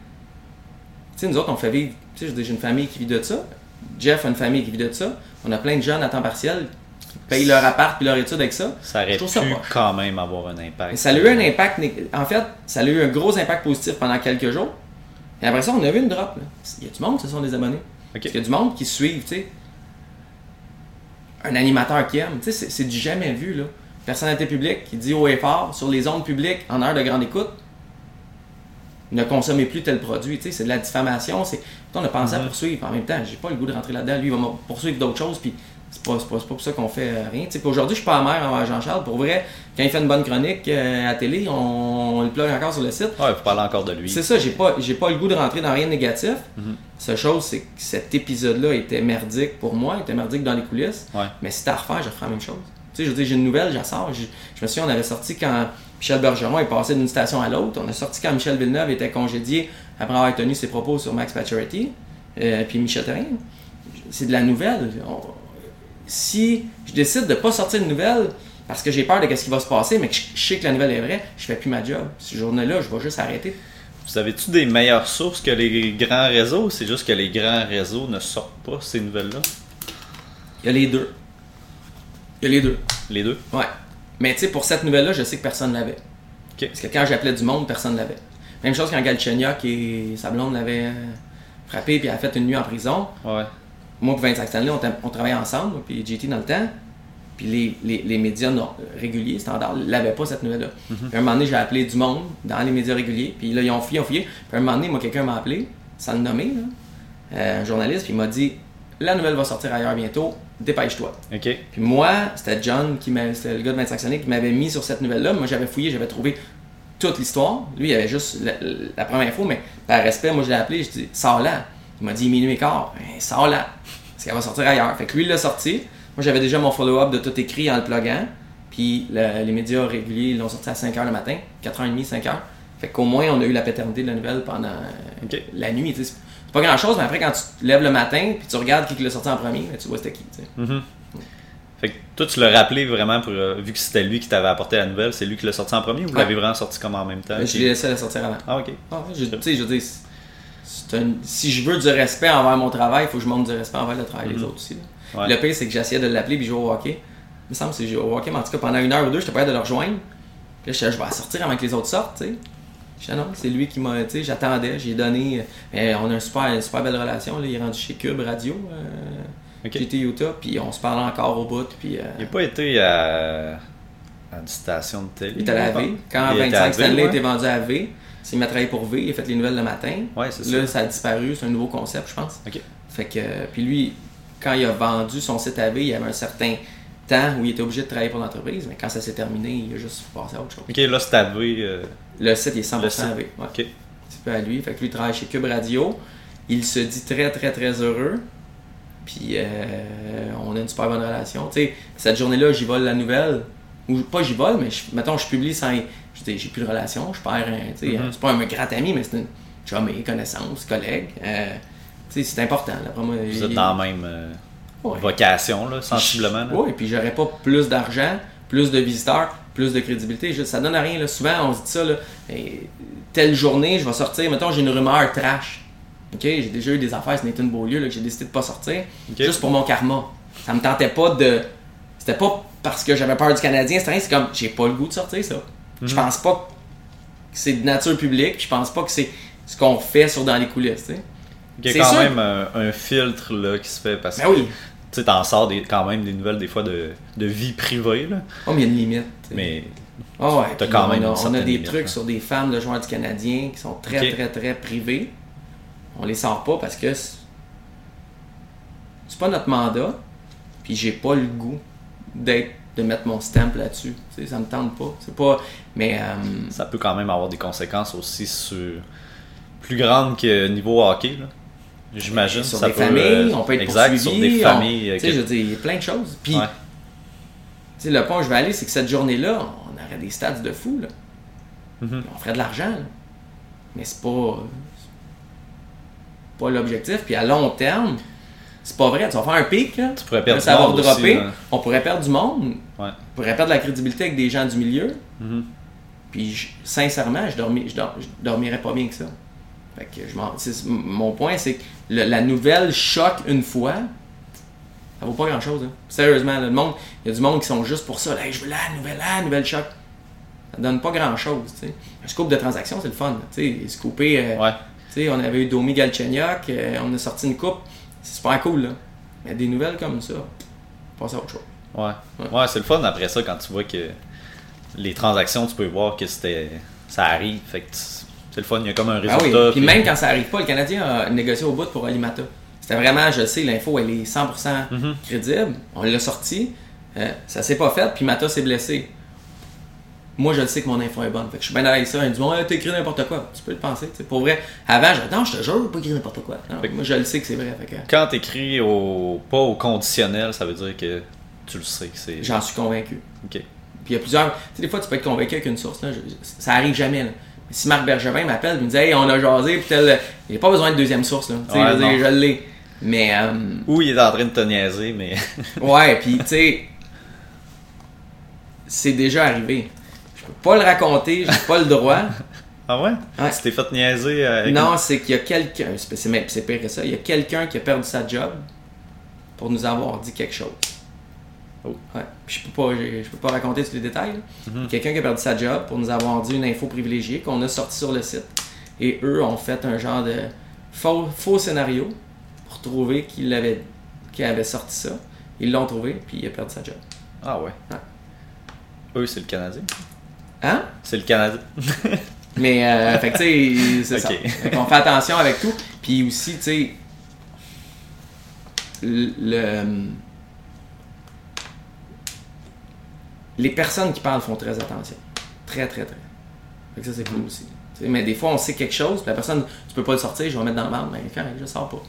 Tu sais, nous autres, on fait vivre, tu sais, j'ai une famille qui vit de ça, Jeff a une famille qui vit de ça, on a plein de jeunes à temps partiel qui payent leur appart puis leur étude avec ça. Ça aurait pu quand même avoir un impact. ça a eu un impact, en fait, ça a eu un gros impact positif pendant quelques jours. Et après ça, on a vu une drop. Il y a du monde, ce sont des abonnés. Il y a du monde qui suivent, tu sais. Un animateur qui aime, tu sais, c'est du jamais vu, là. Personnalité publique qui dit haut et fort sur les ondes publiques en heure de grande écoute ne consommez plus tel produit. Tu sais, c'est de la diffamation. C'est... On a pensé à mm-hmm. poursuivre. En même temps, j'ai pas le goût de rentrer là-dedans. Lui, il va poursuivre d'autres choses. Puis c'est pas, pas, pour ça qu'on fait euh, rien. aujourd'hui, je suis pas amer envers Jean-Charles. Pour vrai, quand il fait une bonne chronique euh, à télé, on, le plug encore sur le site. Ouais, il faut parler encore de lui. C'est ça, j'ai pas, j'ai pas le goût de rentrer dans rien de négatif. Mm Seule chose, c'est que cet épisode-là était merdique pour moi, était merdique dans les coulisses. Mais si t'as à refaire, je ferai la même chose. Tu sais, je veux dire, j'ai une nouvelle, j'en sors. Je, me souviens, on avait sorti quand Michel Bergeron est passé d'une station à l'autre. On a sorti quand Michel Villeneuve était congédié après avoir tenu ses propos sur Max Pacioretty, euh, puis Michel Terrien. C'est de la nouvelle si je décide de ne pas sortir une nouvelle parce que j'ai peur de ce qui va se passer, mais que je, sais que la nouvelle est vraie, je fais plus ma job. Ce journée-là, je vais juste arrêter. Vous avez-tu des meilleures sources que les grands réseaux C'est juste que les grands réseaux ne sortent pas ces nouvelles-là? Il y a les deux. Il y a les deux. Les deux? Ouais. Mais tu sais, pour cette nouvelle-là, je sais que personne ne l'avait. Parce que quand j'appelais du monde, personne ne l'avait. Même chose quand Galchenyuk et sa blonde l'avaient frappé puis a fait une nuit en prison. Ouais moi et Vincent Stanley, on, travaillait ensemble, puis JT dans le temps. Puis les, médias réguliers, standards, n'avaient pas cette nouvelle-là. Mhm. Puis un moment donné, j'ai appelé du monde dans les médias réguliers. Puis là, ils ont fouillé, ils ont fouillé. Puis un moment donné, moi, quelqu'un m'a appelé, sans le nommer, euh, un journaliste, puis il m'a dit la nouvelle va sortir ailleurs bientôt, dépêche-toi. Puis moi, c'était John, qui c'était le gars de 25 années, qui m'avait mis sur cette nouvelle-là. Moi, j'avais fouillé, j'avais trouvé toute l'histoire. Lui, il avait juste la, la première info, mais par respect, moi, je l'ai appelé, je dis, sors là. Il m'a dit, minuit et quart, ben, sors là. Parce qu'elle va sortir ailleurs. Fait que lui, il l'a sorti. Moi, j'avais déjà mon follow-up de tout écrit en le pluguant. Puis le- les médias réguliers ils l'ont sorti à 5h le matin, 4h30, 5h. Fait qu'au moins, on a eu la paternité de la nouvelle pendant la nuit. Pas grand chose, mais après, quand tu te lèves le matin, puis tu regardes qui l'a sorti en premier, ben, tu vois c'était qui. Mhm. Fait que toi, tu l'as rappelé vraiment pour. euh, vu que c'était lui qui t'avait apporté la nouvelle, c'est lui qui l'a sorti en premier ou vous l'avez vraiment sorti comme en même temps? Je l'ai laissé la sortir avant. Ah, ok. Ah, tu sais, je veux dire, si je veux du respect envers mon travail, il faut que je montre du respect envers le travail des Mhm. autres aussi. Ouais. Le pire, c'est que j'essayais de l'appeler puis jouer au hockey. Il me semble que c'est jouer au hockey, mais en tout cas, pendant une heure ou deux, j'étais pas capable de le rejoindre. Puis là, je je vais sortir avant que les autres sortent, tu sais. Non, c'est lui qui m'a, tu sais, j'attendais, j'ai donné. euh, on a une super, une super belle relation, là. il est rendu chez Cube Radio, euh, Ok. qui était Utah, puis on se parle encore au bout, puis. euh, Il n'a pas été à, à une station de télé. il est à la. V. Quand Il était 25 à V, Stanley ouais. était vendu à V, il m'a travaillé pour V, il a fait les nouvelles le matin. Ouais, c'est Là, ça. ça a disparu, c'est un nouveau concept, je pense. Ok. Fait que, euh, puis lui, quand il a vendu son site à V, il y avait un certain temps où il était obligé de travailler pour l'entreprise, mais quand ça s'est terminé, il a juste passé à autre chose. Ok, là, c'est à V. euh, Le site, il est 100% Le site. à V. Ouais. Ok. Petit peu à lui. Fait que lui, il travaille chez Cube Radio. Il se dit très, très, très heureux. Puis, euh, on a une super bonne relation. Tu sais, cette journée-là, j'y vole la nouvelle. Ou pas j'y vole, mais je, mettons, je publie sans. Je dis, j'ai plus de relation, je perds un. sais, Mhm. C'est pas un grand ami, mais c'est une chum et connaissance, collègue. Euh, tu sais, c'est important. Là, Vous il- êtes dans la même euh, Ouais. vocation, là, sensiblement. Oui, puis j'aurais pas plus d'argent, plus de visiteurs, plus de crédibilité. Ça donne à rien. Là. Souvent, on se dit ça, là, telle journée, je vais sortir. Mettons, j'ai une rumeur trash. OK, j'ai déjà eu des affaires, c'est Nathan Beaulieu, là, que j'ai décidé de pas sortir. Juste pour mon karma. Ça me tentait pas de. C'était pas parce que j'avais peur du Canadien, c'était rien, c'est comme, j'ai pas le goût de sortir ça. Je Mhm. pense pas que c'est de nature publique, je pense pas que c'est ce qu'on fait sur dans les coulisses, tu sais. Il y a C'est quand sûr. même un, un filtre là, qui se fait parce Ben que oui. Tu sais, t'en sors des, quand même des nouvelles des fois de, de vie privée. Là. Oh, mais il y a une limite. Mais Ah ouais, T'as quand on, même a, une on a des limite, trucs là. sur des femmes de joueurs du Canadien qui sont très, très, très privés. On les sort pas parce que c'est pas notre mandat. Puis j'ai pas le goût d'être de mettre mon stamp là-dessus. Ça me tente pas. C'est pas. Mais euh, ça peut quand même avoir des conséquences aussi sur plus grandes que niveau hockey. Là. J'imagine. sur ça des peut, familles, euh, on peut être exact, poursuivi. sur des on- familles. euh, Tu sais, que- je veux dire, il y a plein de choses. Puis, Ouais. tu sais, le point où je vais aller, c'est que cette journée-là, on aurait des stats de fou. Là. Mhm. On ferait de l'argent. là. Mais c'est pas. c'est pas l'objectif. Puis à long terme, c'est pas vrai. Tu vas faire un pic, là. Tu pourrais perdre ça du va monde aussi, redropper. là. on pourrait perdre du monde. Ouais. On pourrait perdre la crédibilité avec des gens du milieu. Mhm. Puis je- sincèrement, je, dormi- je, dor- je dormirais pas bien que ça. Fait que je mon point, c'est que le- la nouvelle choque une fois. Ça vaut pas grand chose. Sérieusement, là, le monde, il y a du monde qui sont juste pour ça. Là, Hey, je veux la nouvelle, la nouvelle choc. Ça donne pas grand chose. Un scoop de transaction, c'est le fun. scooper, euh, Ouais. on avait eu Domi Galchenyuk, euh, on a sorti une coupe. C'est super cool. Là. Mais des nouvelles comme ça, passe à autre chose. Ouais. Ouais. Ouais, c'est le fun après ça quand tu vois que les transactions, tu peux voir que c'était ça arrive. Fait que tu- c'est le fun, il y a comme un Ah résultat. oui, puis puis- même quand ça arrive pas, le Canadien a négocié au bout pour Alimata. C'était vraiment, je sais, l'info, elle est 100% Mhm. crédible. On l'a sorti. Euh, ça s'est pas fait, puis Mata s'est blessé. Moi, je le sais que mon info est bonne. Fait que je suis bien avec ça. Ils disent, t'as écrit n'importe quoi. Tu peux le penser. tu sais. Pour vrai, avant, je non, je te jure, pas écrit n'importe quoi. Non, Fait que- moi, je le sais que c'est vrai. Fait que Quand t'écris au pas au conditionnel, ça veut dire que tu le sais que c'est. j'en suis convaincu. Ok. Puis il y a plusieurs. Tu sais, des fois, tu peux être convaincu avec une source. Là. Je- ça arrive jamais. Là. Si Marc Bergevin m'appelle et me dit, hey, on a jasé, puis tel. Il n'y a pas besoin de deuxième source. Là. Ouais, je, dire, je l'ai. Mais. euh, Ou il est en train de te niaiser, mais. Ouais, puis tu sais, c'est déjà arrivé. Je peux pas le raconter, j'ai pas le droit. ah ouais? Ouais. Tu t'es fait niaiser euh, avec Non, c'est qu'il y a quelqu'un, c'est pire que ça, il y a quelqu'un qui a perdu sa job pour nous avoir dit quelque chose. Oh. Ouais. Puis je peux pas, je, je peux pas raconter tous les détails. Mhm. Quelqu'un qui a perdu sa job pour nous avoir dit une info privilégiée qu'on a sorti sur le site. Et eux ont fait un genre de faux, faux scénario pour trouver qu'il avait, qu'il avait sorti ça. Ils l'ont trouvé, puis il a perdu sa job. Ah ouais. Ouais. Eux, c'est le Canadien. Hein? C'est le Canadien. Mais, euh, fait que, tu sais, c'est ça. Qu'on fait attention avec tout. Puis aussi, tu sais, le, les personnes qui parlent font très attention. Très, très, très. Fait que ça, c'est cool aussi. mais des fois, on sait quelque chose, puis la personne, tu peux pas le sortir, je vais mettre dans le marde, mais quand je sors pas.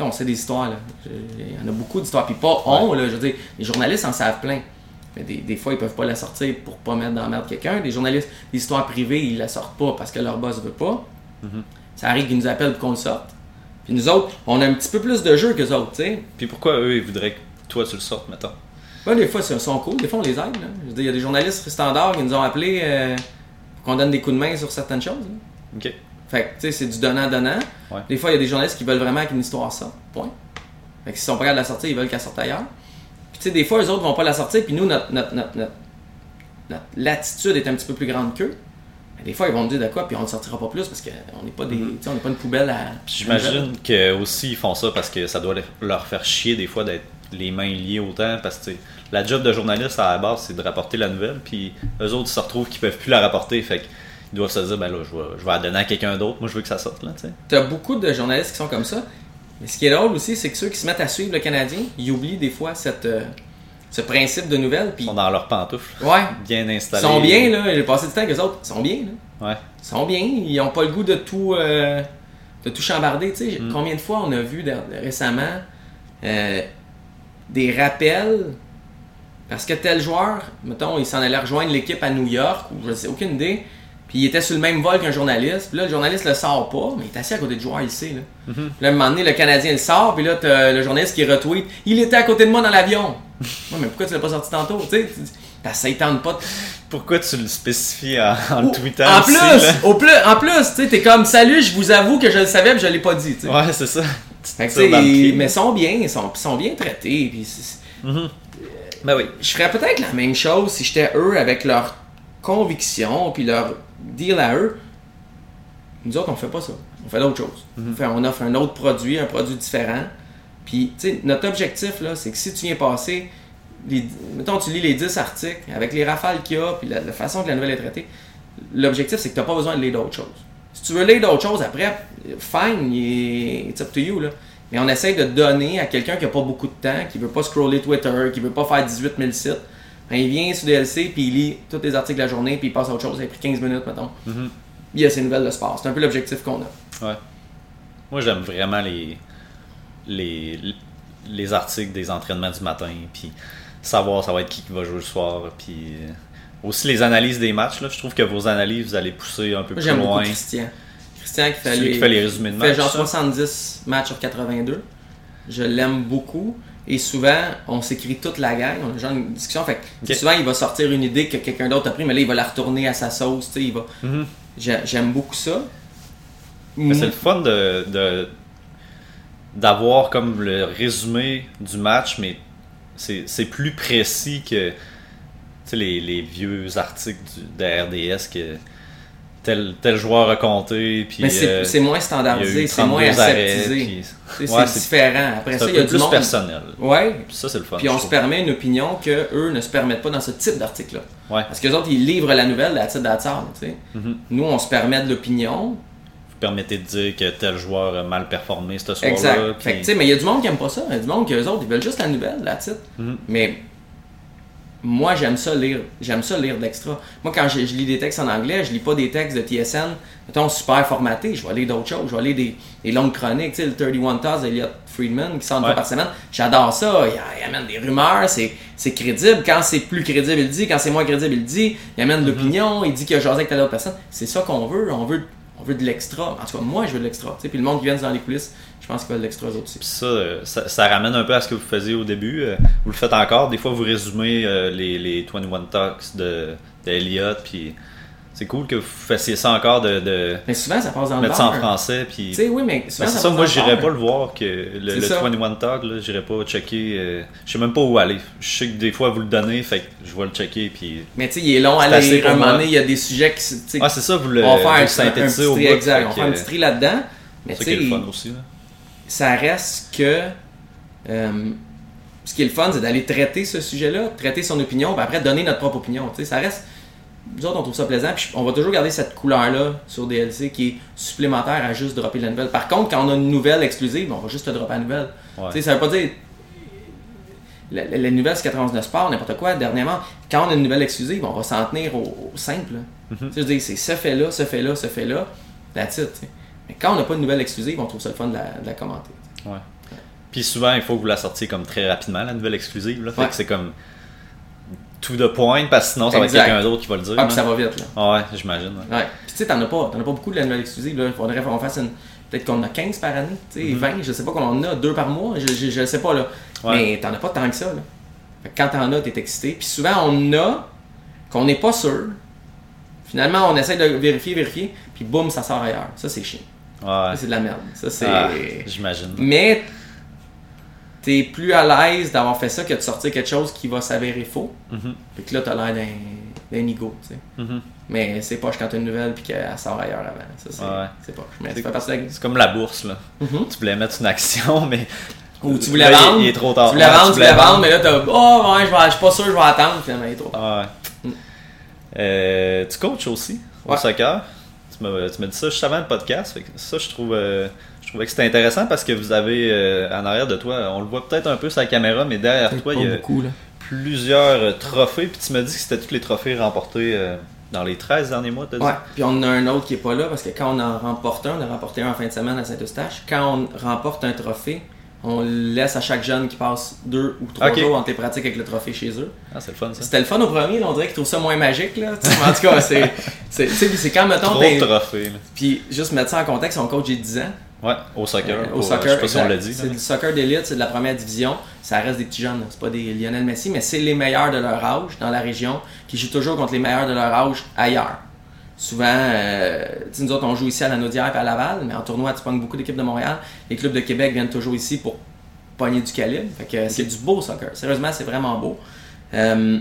on sait des histoires, là. Il y en a beaucoup d'histoires. Puis pas on, là, je veux dire, les journalistes en savent plein. Mais des, fois, ils peuvent pas la sortir pour pas mettre dans la merde quelqu'un. Les journalistes, des histoires privées, ils la sortent pas parce que leur boss veut pas. Mm-hmm. Ça arrive qu'ils nous appellent pour qu'on le sorte. Puis nous autres, on a un petit peu plus de jeu que les autres, tu sais. Puis pourquoi eux, ils voudraient que toi, tu le sortes, maintenant? Ben, des fois, ils sont cool. Des fois, on les aide. Il y a des journalistes standards qui nous ont appelés euh, pour qu'on donne des coups de main sur certaines choses. OK. Fait que, tu sais, c'est du donnant-donnant. Des fois, il y a des journalistes qui veulent vraiment qu'une histoire sorte. Point. Fait que s'ils sont capables de la sortir, ils veulent qu'elle sorte ailleurs. Puis, tu sais, des fois, eux autres vont pas la sortir. Puis nous, notre, notre, notre, notre, latitude est un petit peu plus grande qu'eux. Des fois, ils vont nous dire de quoi, puis on ne sortira pas plus parce qu'on n'est pas, des, mm-hmm. on pas une poubelle à. J'imagine que aussi ils font ça parce que ça doit leur faire chier des fois d'être les mains liées autant parce que la job de journaliste à la base c'est de rapporter la nouvelle puis eux autres ils se retrouvent qu'ils peuvent plus la rapporter fait qu'ils doivent se dire ben là je vais, je vais la donner à quelqu'un d'autre moi je veux que ça sorte là tu as beaucoup de journalistes qui sont comme ça mais ce qui est drôle aussi c'est que ceux qui se mettent à suivre le Canadien ils oublient des fois cette euh, ce principe de nouvelle puis ils sont dans leurs pantoufles ouais. Bien installés ils sont bien là. J'ai passé du temps avec eux autres. Ils sont bien là. Ouais. Ils sont bien. Ils ont pas le goût de tout euh, de tout chambarder. Tu sais mm. combien de fois on a vu récemment euh, des rappels parce que tel joueur, mettons, il s'en allait rejoindre l'équipe à New York, ou je sais, aucune idée, puis il était sur le même vol qu'un journaliste, puis là, le journaliste le sort pas, mais il est assis à côté du joueur ici, là. Mm-hmm. Puis là, à un moment donné, le Canadien le sort, puis là, le journaliste qui retweet « Il était à côté de moi dans l'avion! » Ouais, mais pourquoi tu l'as pas sorti tantôt, tu sais? Ça tente pas. Pourquoi tu le spécifies en, le tweetant En plus, au plus, en plus, tu sais, t'es comme salut, je vous avoue que je le savais, mais je l'ai pas dit. Ouais, c'est ça. mais ils sont bien, ils sont, sont bien traités. Puis mm-hmm. Ben oui. Je ferais peut-être la même chose si j'étais eux avec leur conviction puis leur deal à eux. Nous autres, on fait pas ça. On fait d'autres choses. Mhm. on, offre un autre produit, un produit différent. Puis, tu sais, notre objectif, là, c'est que si tu viens passer, les, mettons, tu lis les 10 articles, avec les rafales qu'il y a, puis la, façon que la nouvelle est traitée, l'objectif, c'est que tu n'as pas besoin de lire d'autres choses. Si tu veux lire d'autres choses après, fine, it's up to you, là. Mais on essaye de donner à quelqu'un qui n'a pas beaucoup de temps, qui veut pas scroller Twitter, qui veut pas faire 18 000 sites. Ben, il vient sur DLC, puis il lit tous les articles de la journée, puis il passe à autre chose. Il a pris 15 minutes, mettons. Mm-hmm. Il y a ses nouvelles de sport. C'est un peu l'objectif qu'on a. Ouais. Moi, j'aime vraiment les, les, les articles des entraînements du matin, puis savoir ça va être qui qui va jouer le soir, puis euh, aussi les analyses des matchs. Là, je trouve que vos analyses, vous allez pousser un peu plus loin. Christian qui fait, les, fait les résumés de fait genre 70 matchs sur 82. Je l'aime beaucoup. Et souvent, on s'écrit toute la gang, on a genre une discussion. Fait souvent, il va sortir une idée que quelqu'un d'autre a pris, mais là, il va la retourner à sa sauce. Il va... Mhm. J'aime beaucoup ça. C'est le fun de, d'avoir comme le résumé du match, mais c'est plus précis que les, les vieux articles de RDS que tel, tel joueur a compté. Puis, mais c'est, euh, moins standardisé, c'est moins aseptisé. c'est, différent. Après ça, il y a plus personnel. Ouais. ça, c'est le fun. Puis on se permet une opinion que eux ne se permettent pas dans ce type d'article-là. Ouais. Parce que les autres, ils livrent la nouvelle, la titre d'attard. Mm-hmm. Nous, on se permet de l'opinion. Permettez de dire que tel joueur a mal performé ce soir-là. Exact. Puis... mais il y a du monde qui aime pas ça. Il y a du monde qui, eux autres, ils veulent juste la nouvelle, la titre. Mm-hmm. Mais moi j'aime ça lire j'aime ça lire d'extra moi quand je, lis des textes en anglais je lis pas des textes de TSN mettons super formatés je vais lire d'autres choses je vais lire des, des longues chroniques tu sais le 31 Taz d'Eliot Friedman qui sort une fois par semaine j'adore ça il, amène des rumeurs c'est crédible quand c'est plus crédible il dit quand c'est moins crédible il dit il amène de mm-hmm. l'opinion il dit qu'il a jasé avec telle autre personne c'est ça qu'on veut on veut on veut de l'extra en tout cas moi je veux de l'extra puis le monde qui vient dans les coulisses je pense qu'il va de l'extra aussi. Euh, ça, ça, ramène un peu à ce que vous faisiez au début. Euh, vous le faites encore. Des fois, vous résumez euh, les, les 21 Talks de, de puis c'est cool que vous fassiez ça encore de, mais souvent ça passe dans mettre ça en français puis tu sais oui mais souvent ça, ça moi j'irais pas le voir que le, le 21 Talk là j'irais pas checker je sais même pas où aller. Je sais que des fois vous le donnez fait que je vais le checker puis mais tu sais il est long à à un moment donné il y a des sujets qui ah c'est ça vous le, on va faire synthétiser au bout exact. on va faire un petit tri là-dedans. Mais tu sais le fun aussi là. ça reste que. Euh, ce qui est le fun, c'est d'aller traiter ce sujet-là, traiter son opinion, puis après donner notre propre opinion. Ça reste. Nous autres, on trouve ça plaisant. Puis on va toujours garder cette couleur-là sur DLC qui est supplémentaire à juste dropper la nouvelle. Par contre, quand on a une nouvelle exclusive, on va juste te dropper la nouvelle. Ouais. Tu sais, ça veut pas dire. La, la- la nouvelle, c'est 99 Sport, n'importe quoi. Dernièrement, quand on a une nouvelle exclusive, on va s'en tenir au, au simple. Mhm. Tu sais, c'est ce fait-là, ce fait-là, ce fait-là. Tu sais. Mais quand on n'a pas de nouvelle exclusive, on trouve ça le fun de la, de la commenter. Ouais. Puis souvent, il faut que vous la sortiez comme très rapidement, la nouvelle exclusive. Là. Fait Ouais. que c'est comme to the point, parce que sinon, ça va être quelqu'un d'autre qui va le dire. Ah, puis ça va vite. Là. Ah ouais, j'imagine. ouais. Ouais. Puis tu sais, t'en as pas, t'en as pas beaucoup de la nouvelle exclusive. Là. Il faudrait qu'on fasse une. Peut-être qu'on en a 15 par année, tu sais, Mhm. 20, je sais pas combien on en a, 2 par mois, je, je, je sais pas là. Ouais. Mais t'en as pas tant que ça là. Fait que quand t'en as, t'es excité. Puis souvent on en a qu'on n'est pas sûr. Finalement, on essaie de vérifier, vérifier, puis boum, ça sort ailleurs. Ça, c'est chiant. Ouais. Ça, c'est de la merde. Ça, c'est. Ah, j'imagine. Mais t'es plus à l'aise d'avoir fait ça que de sortir quelque chose qui va s'avérer faux. Mhm, Fait que là, t'as l'air d'un, d'un ego, tu sais. mhm. Mais c'est poche quand t'as une nouvelle puis qu'elle sort ailleurs avant. Ça, c'est, Ouais. c'est poche. Mais C'est- de comme la bourse, là. Mhm. Tu voulais mettre une action, mais. Ou tu voulais Là, vendre. Il est trop tard. Tu voulais Ouais, vendre, tu voulais vendre, mais là, t'as. Oh, ouais, je, vais, je suis pas sûr, je vais attendre. Finalement, il est trop tard. Ouais. Mm. Euh, tu coaches aussi au Ouais. soccer? Tu m'as tu dit ça juste avant le podcast. Fait que ça, je trouve, euh, trouvais que c'était intéressant parce que vous avez euh, en arrière de toi, on le voit peut-être un peu sur la caméra, mais derrière toi, il y a beaucoup, plusieurs euh, trophées. Puis tu m'as dit que c'était tous les trophées remportés euh, dans les 13 derniers mois, t'as dit? Ouais, puis on en a un autre qui est pas là parce que quand on en remporte un, on a remporté un en fin de semaine à Saint-Eustache. Quand on remporte un trophée, on laisse à chaque jeune qui passe deux ou trois jours entre les pratiques avec le trophée chez eux. Ah, c'est le fun ça. C'était le fun au premier, là, on dirait qu'ils trouvent ça moins magique. Là. En tout cas, c'est, c'est, tu sais, puis c'est quand, mettons, Trop de trophées. Puis juste mettre ça en contexte, son coach j'ai 10 ans. Ouais, au soccer. Euh, au soccer, je sais pas si on l'a dit. C'est du soccer d'élite, c'est de la première division. Ça reste des petits jeunes, c'est pas des Lionel Messi, mais c'est les meilleurs de leur âge dans la région qui jouent toujours contre les meilleurs de leur âge ailleurs. Souvent, euh, nous autres, on joue ici à la Naudière et à Laval, mais en tournoi, tu pognes beaucoup d'équipes de Montréal. Les clubs de Québec viennent toujours ici pour pogner du calibre. Fait que c'est du beau soccer. Sérieusement, c'est vraiment beau. Euh,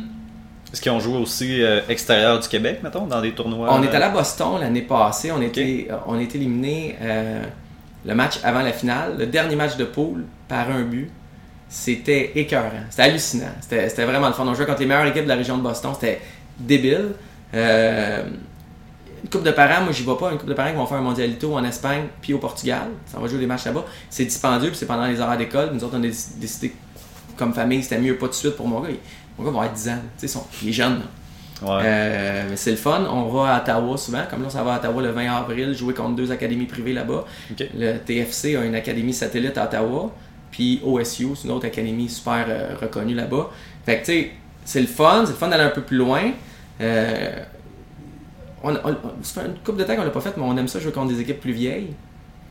Est-ce qu'ils ont joué aussi euh, extérieur du Québec, mettons, dans des tournois On est allé euh, à Boston l'année passée. On, était, euh, on éliminé euh, le match avant la finale, le dernier match de poule, par un but. C'était écœurant. C'était hallucinant. C'était vraiment le fun. On jouait contre les meilleures équipes de la région de Boston. C'était débile. Euh, une coupe de parents, moi j'y vais pas. Une coupe de parents qui vont faire un mondialito en Espagne puis au Portugal. Ça va jouer des matchs là-bas. C'est dispendieux puis c'est pendant les horaires d'école. Nous autres, on a déc- décidé comme famille, c'était mieux pas tout de suite pour mon gars. Mon gars va avoir 10 ans. Il est jeune. là. Ouais. Euh, mais c'est le fun. On va à Ottawa souvent. Comme là, ça va à Ottawa le 20 avril, jouer contre deux académies privées là-bas. Le TFC a une académie satellite à Ottawa. Puis OSU, c'est une autre académie super euh, reconnue là-bas. Fait que, tu sais, c'est le fun. C'est le fun d'aller un peu plus loin. Euh, on, on- ça fait une couple de temps qu'on l'a pas fait, mais on aime ça jouer contre des équipes plus vieilles.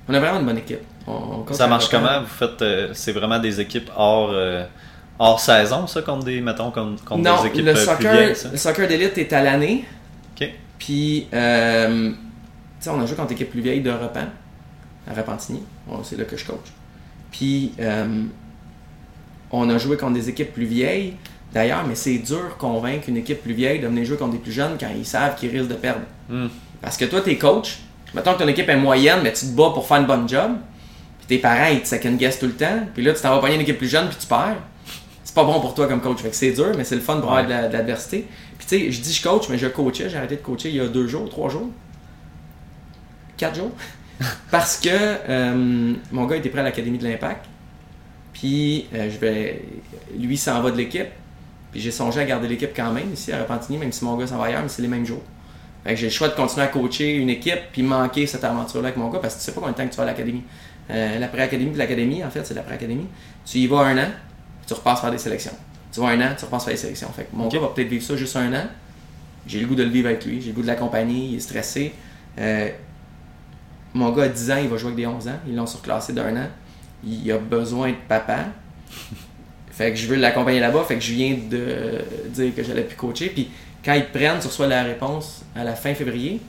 On a vraiment une bonne équipe. On- Ça marche comment? Vous faites, euh, c'est vraiment des équipes hors, hors saison, ça, contre des, mettons, contre, contre Non, des équipes le euh, plus soccer, vieilles, ça? le soccer d'élite est à l'année. Ok. Puis, euh, tu sais, on a joué contre l'équipe plus vieille de Repan, à Repentigny. Bon, c'est là que je coach. Puis, euh, on a joué contre des équipes plus vieilles, d'ailleurs, mais c'est dur convaincre une équipe plus vieille de venir jouer contre des plus jeunes quand ils savent qu'ils risquent de perdre. Hmm. Parce que toi, t'es coach, mettons que ton équipe est moyenne, mais tu te bats pour faire une bonne job, puis tes parents, ils te second guess tout le temps, puis là, tu t'en vas pogner une équipe plus jeune, puis tu perds. C'est pas bon pour toi comme coach. Fait que c'est dur, mais c'est le fun pour avoir de la- de l'adversité. Puis tu sais, je dis je coach, mais je coachais, j'ai arrêté de coacher il y a deux jours, trois jours, quatre jours. Parce que euh, mon gars était prêt à l'Académie de l'Impact. Puis euh, je vais. Lui s'en va de l'équipe. Puis j'ai songé à garder l'équipe quand même ici à Repentigny, même si mon gars s'en va ailleurs, mais c'est les mêmes jours. Fait que j'ai le choix de continuer à coacher une équipe puis manquer cette aventure-là avec mon gars parce que tu sais pas combien de temps que tu vas à l'académie. Euh, l'après-académie puis l'académie, en fait, c'est l'après-académie. Tu y vas un an, tu repasses faire des sélections. Tu vas un an, tu repasses faire des sélections. Fait que mon gars va peut-être vivre ça juste un an. J'ai le goût de le vivre avec lui, j'ai le goût de l'accompagner, il est stressé. Euh, mon gars a 10 ans, il va jouer avec des 11 ans. Ils l'ont surclassé d'un an. Il a besoin de papa. Fait que je veux l'accompagner là-bas. Fait que je viens de dire que j'allais plus coacher. Puis quand ils te prennent, tu reçois la réponse à la fin février.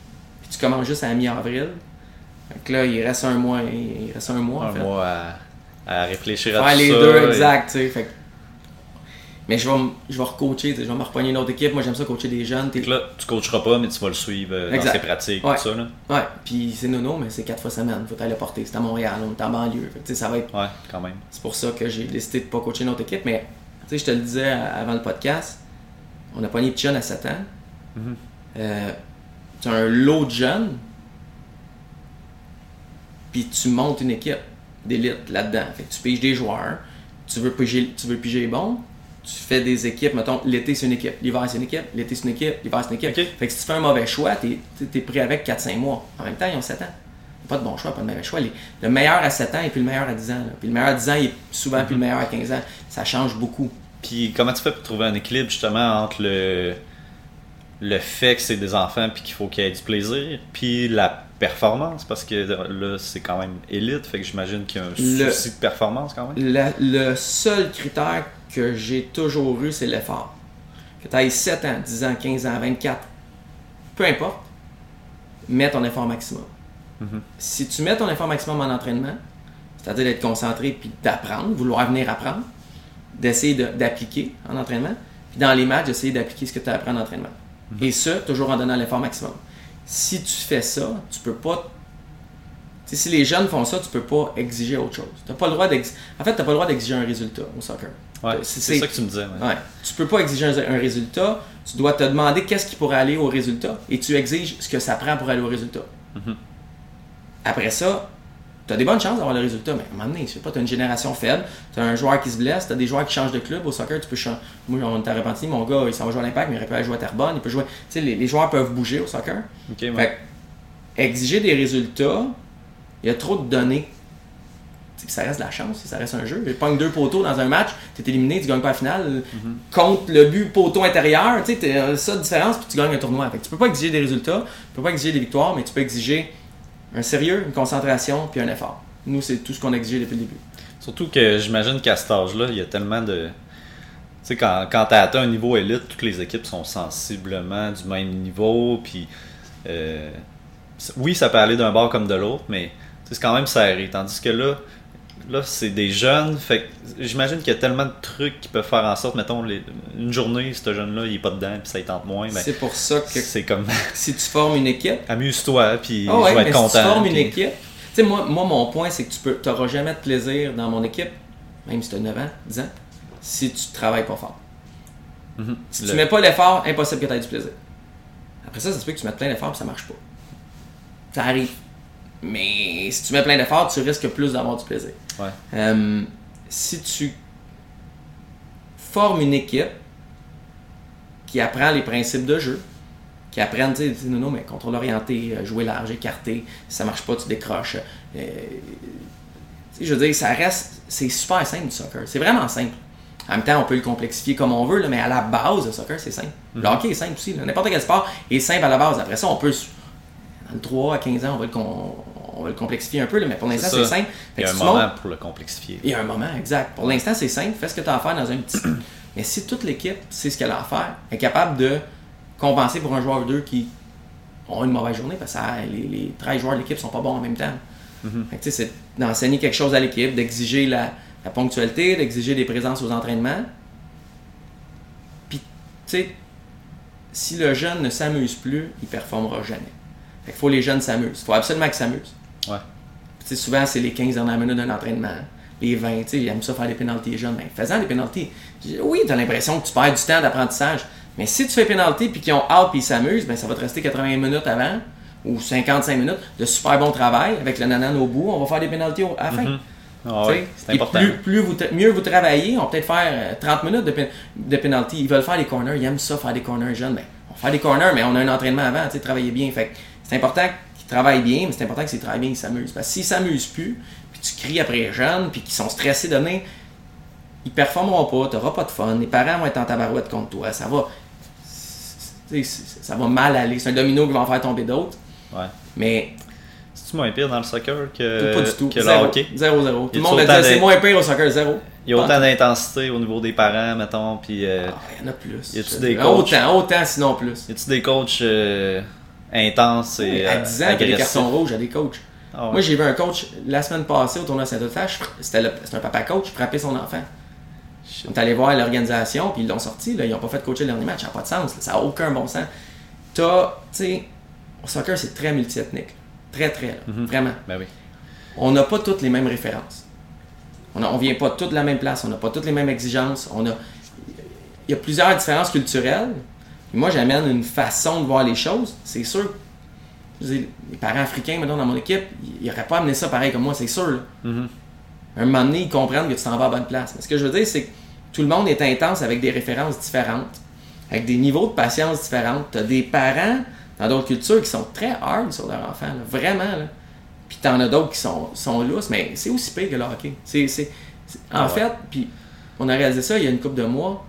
Puis tu commences juste à mi-avril. Fait que là, il reste un mois. Il reste un mois, en Un fait. mois à, à réfléchir à Faire tout les ça. deux, et- exact. tu sais. Fait Mais je vais, je vais recoacher. Je vais me repogner une autre équipe. Moi, j'aime ça coacher des jeunes. Que là, tu coacheras pas, mais tu vas le suivre euh, dans ses pratiques, Ouais. tout ça. Là. Ouais, puis c'est nono, mais c'est quatre fois semaine. Faut aller le porter. C'est à Montréal, on est en banlieue. Fait que, tu sais, ça va être Ouais, quand même. C'est pour ça que j'ai décidé de pas coacher notre équipe. Mais tu sais, je te le disais avant le podcast, on a pogné Pichon à 7 ans. Mhm. euh, tu as un lot de jeunes, puis tu montes une équipe d'élite là-dedans. Fait que tu piges des joueurs, tu veux piger, tu veux piger les bons, tu fais des équipes, mettons, l'été c'est une équipe, l'hiver c'est une équipe, l'été c'est une équipe, l'hiver c'est une équipe. Fait que si tu fais un mauvais choix, tu es, pris avec 4-5 mois. En même temps, ils ont 7 ans. Pas de bon choix, pas de mauvais choix. Les- le meilleur à 7 ans et puis le meilleur à 10 ans. là. Puis le meilleur à 10 ans, il est souvent plus le meilleur à 15 ans. Ça change beaucoup. Puis comment tu fais pour trouver un équilibre justement entre le, le fait que c'est des enfants puis qu'il faut qu'il y ait du plaisir, puis la performance, parce que là c'est quand même élite, fait que j'imagine qu'il y a un Le- souci de performance quand même. Le, le seul critère que j'ai toujours eu, c'est l'effort. Que tu ailles 7 ans, 10 ans, 15 ans, 24, peu importe, mets ton effort maximum. Mhm. Si tu mets ton effort maximum en entraînement, c'est-à-dire d'être concentré puis d'apprendre, vouloir venir apprendre, d'essayer de- d'appliquer en entraînement, puis dans les matchs, d'essayer d'appliquer ce que tu as appris en entraînement. Et ça, toujours en donnant l'effort maximum. Si tu fais ça, tu peux pas si les jeunes font ça, tu peux pas exiger autre chose. T'as pas le droit d'ex- En fait, tu pas le droit d'exiger un résultat au soccer. Ouais, c'est- ça que tu me disais. ouais. Ouais. Tu peux pas exiger un, un résultat. Tu dois te demander qu'est-ce qui pourrait aller au résultat et tu exiges ce que ça prend pour aller au résultat. Mhm. Après ça, tu as des bonnes chances d'avoir le résultat, mais à un moment donné, je sais pas, tu as une génération faible, tu as un joueur qui se blesse, tu as des joueurs qui changent de club. Au soccer, tu peux changer. Moi, on t'a repenti, mon gars, il s'en va jouer à l'Impact, mais il aurait pu aller jouer à Terrebonne. Il peut jouer. Tu sais, les, les joueurs peuvent bouger au soccer. Ok, ouais. Fait que, exiger des résultats, il y a trop de données. Tu sais, Ça reste de la chance, ça reste un jeu. Tu pognes deux poteaux dans un match, tu es éliminé, tu gagnes pas la finale. Contre le but poteau intérieur, tu sais, t'as ça de différence, puis tu gagnes un tournoi. Fait que tu peux pas exiger des résultats, tu peux pas exiger des victoires, mais tu peux exiger un sérieux, une concentration, puis un effort. Nous, c'est tout ce qu'on a exigé depuis le début. Surtout que j'imagine qu'à cet âge-là, il y a tellement de. Tu sais, quand, quand tu as atteint un niveau élite, toutes les équipes sont sensiblement du même niveau. Puis, euh, oui, ça peut aller d'un bord comme de l'autre, mais c'est quand même serré. Tandis que là, là c'est des jeunes. Fait j'imagine qu'il y a tellement de trucs qui peuvent faire en sorte, mettons, les- une journée, ce jeune-là, il est pas dedans, puis ça y tente moins. Ben, c'est pour ça que c'est comme si tu formes une équipe, amuse-toi, puis Ah ouais, je vais mais être si content. tu formes une équipe, tu sais, moi, moi, mon point, c'est que tu peux, n'auras jamais de plaisir dans mon équipe, même si tu as 9 ans, 10 ans, si tu travailles pas fort. Mhm. Si Le- tu mets pas l'effort, impossible que tu aies du plaisir. Après ça, ça se peut que tu mettes plein d'efforts et ça marche pas. Ça arrive. Mais si tu mets plein d'efforts, tu risques plus d'avoir du plaisir. Ouais. Euh, si tu formes une équipe qui apprend les principes de jeu, qui apprennent, tu sais, non, non, mais contrôle orienté, euh, jouer large, écarté, si ça marche pas, tu décroches. Euh, je veux dire, ça reste, c'est super simple du soccer. C'est vraiment simple. En même temps, on peut le complexifier comme on veut, là, mais à la base, le soccer, c'est simple. Le hockey est simple aussi. N'importe quel sport est simple à la base. Après ça, on peut, dans le 3 à 15 ans, on va le, con- on va le complexifier un peu, là, mais pour l'instant, C'est simple. Il y a un moment montes- pour le complexifier. il y a un moment, exact. Pour l'instant, c'est simple. Fais ce que tu as à faire dans un petit. Mais si toute l'équipe sait ce qu'elle a à faire, est capable de compenser pour un joueur ou deux qui ont une mauvaise journée, parce que ça- les, les 13 joueurs de l'équipe sont pas bons en même temps. Sais, c'est d'enseigner quelque chose à l'équipe, d'exiger la, la ponctualité, d'exiger des présences aux entraînements. Puis, tu sais, si le jeune ne s'amuse plus, il performera jamais. Fait qu'il faut que les jeunes s'amusent. Il faut absolument qu'ils s'amusent. Ouais. Souvent, c'est les 15 dernières minutes d'un entraînement, les 20, tu sais, ils aiment ça faire des pénalties les jeunes. Ben, faisant des pénalties, oui, tu as l'impression que tu perds du temps d'apprentissage. Mais si tu fais pénalty puis qu'ils ont hâte puis ils s'amusent, ben, ça va te rester 80 minutes avant ou 55 minutes de super bon travail avec le nanan au bout. On va faire des pénalties au- à la fin. Mhm. Ah ouais, c'est important. Plus, plus vous mieux vous travaillez, on va peut-être faire euh, 30 minutes de, pén- de penalty. Ils veulent faire des corners, ils aiment ça faire des corners jeunes. Ben, on va faire des corners, mais on a un entraînement avant, tu sais, travailler bien. Fait c'est important travaillent bien, mais c'est important que s'ils travaillent bien, ils s'amusent. Parce que s'ils s'amusent plus, puis tu cries après les jeunes, puis qu'ils sont stressés de venir, ils performeront pas, tu n'auras pas de fun, les parents vont être en tabarouette contre toi, ça va. Ça va mal aller. C'est un domino qui va en faire tomber d'autres. Ouais. Mais C'est-tu moins pire dans le soccer que, pas du tout. Le Zéro. hockey? Zéro, zéro. Tout Y le monde autant dit c'est moins pire au soccer, zéro. Il y a autant d'intensité au niveau des parents, mettons, puis euh, Ah, il y en a plus. Y a-tu des dire. coachs? Autant, autant, sinon plus. y a-tu des coachs euh, intenses et à euh, 10 ans, t'as des agressifs? cartons rouges à des coachs. Ah ouais. Moi, j'ai vu un coach la semaine passée au tournoi Saint-Eustache. C'était un papa coach, frapper son enfant. On est allé voir l'organisation, puis ils l'ont sorti. Là, ils n'ont pas fait coacher le dernier match. Ça n'a pas de sens. là. Ça n'a aucun bon sens. T'as, tu sais, au soccer, c'est très multiethnique. Très, très, là. Mhm. Vraiment. Ben oui. On n'a pas toutes les mêmes références. On ne vient pas toutes de la même place. On n'a pas toutes les mêmes exigences. On a, il y a plusieurs différences culturelles. Moi, j'amène une façon de voir les choses. C'est sûr, les parents africains, maintenant, dans mon équipe, ils n'auraient pas amené ça pareil comme moi, c'est sûr. Mhm. Un moment donné, ils comprennent que tu t'en vas à la bonne place. Mais ce que je veux dire, c'est que tout le monde est intense avec des références différentes, avec des niveaux de patience différents. Tu as des parents dans d'autres cultures qui sont très hard sur leur enfant, vraiment. Là. Puis t'en as d'autres qui sont, sont lousses, mais c'est aussi pire que le hockey. En Ah ouais. fait, puis on a réalisé ça il y a une couple de mois.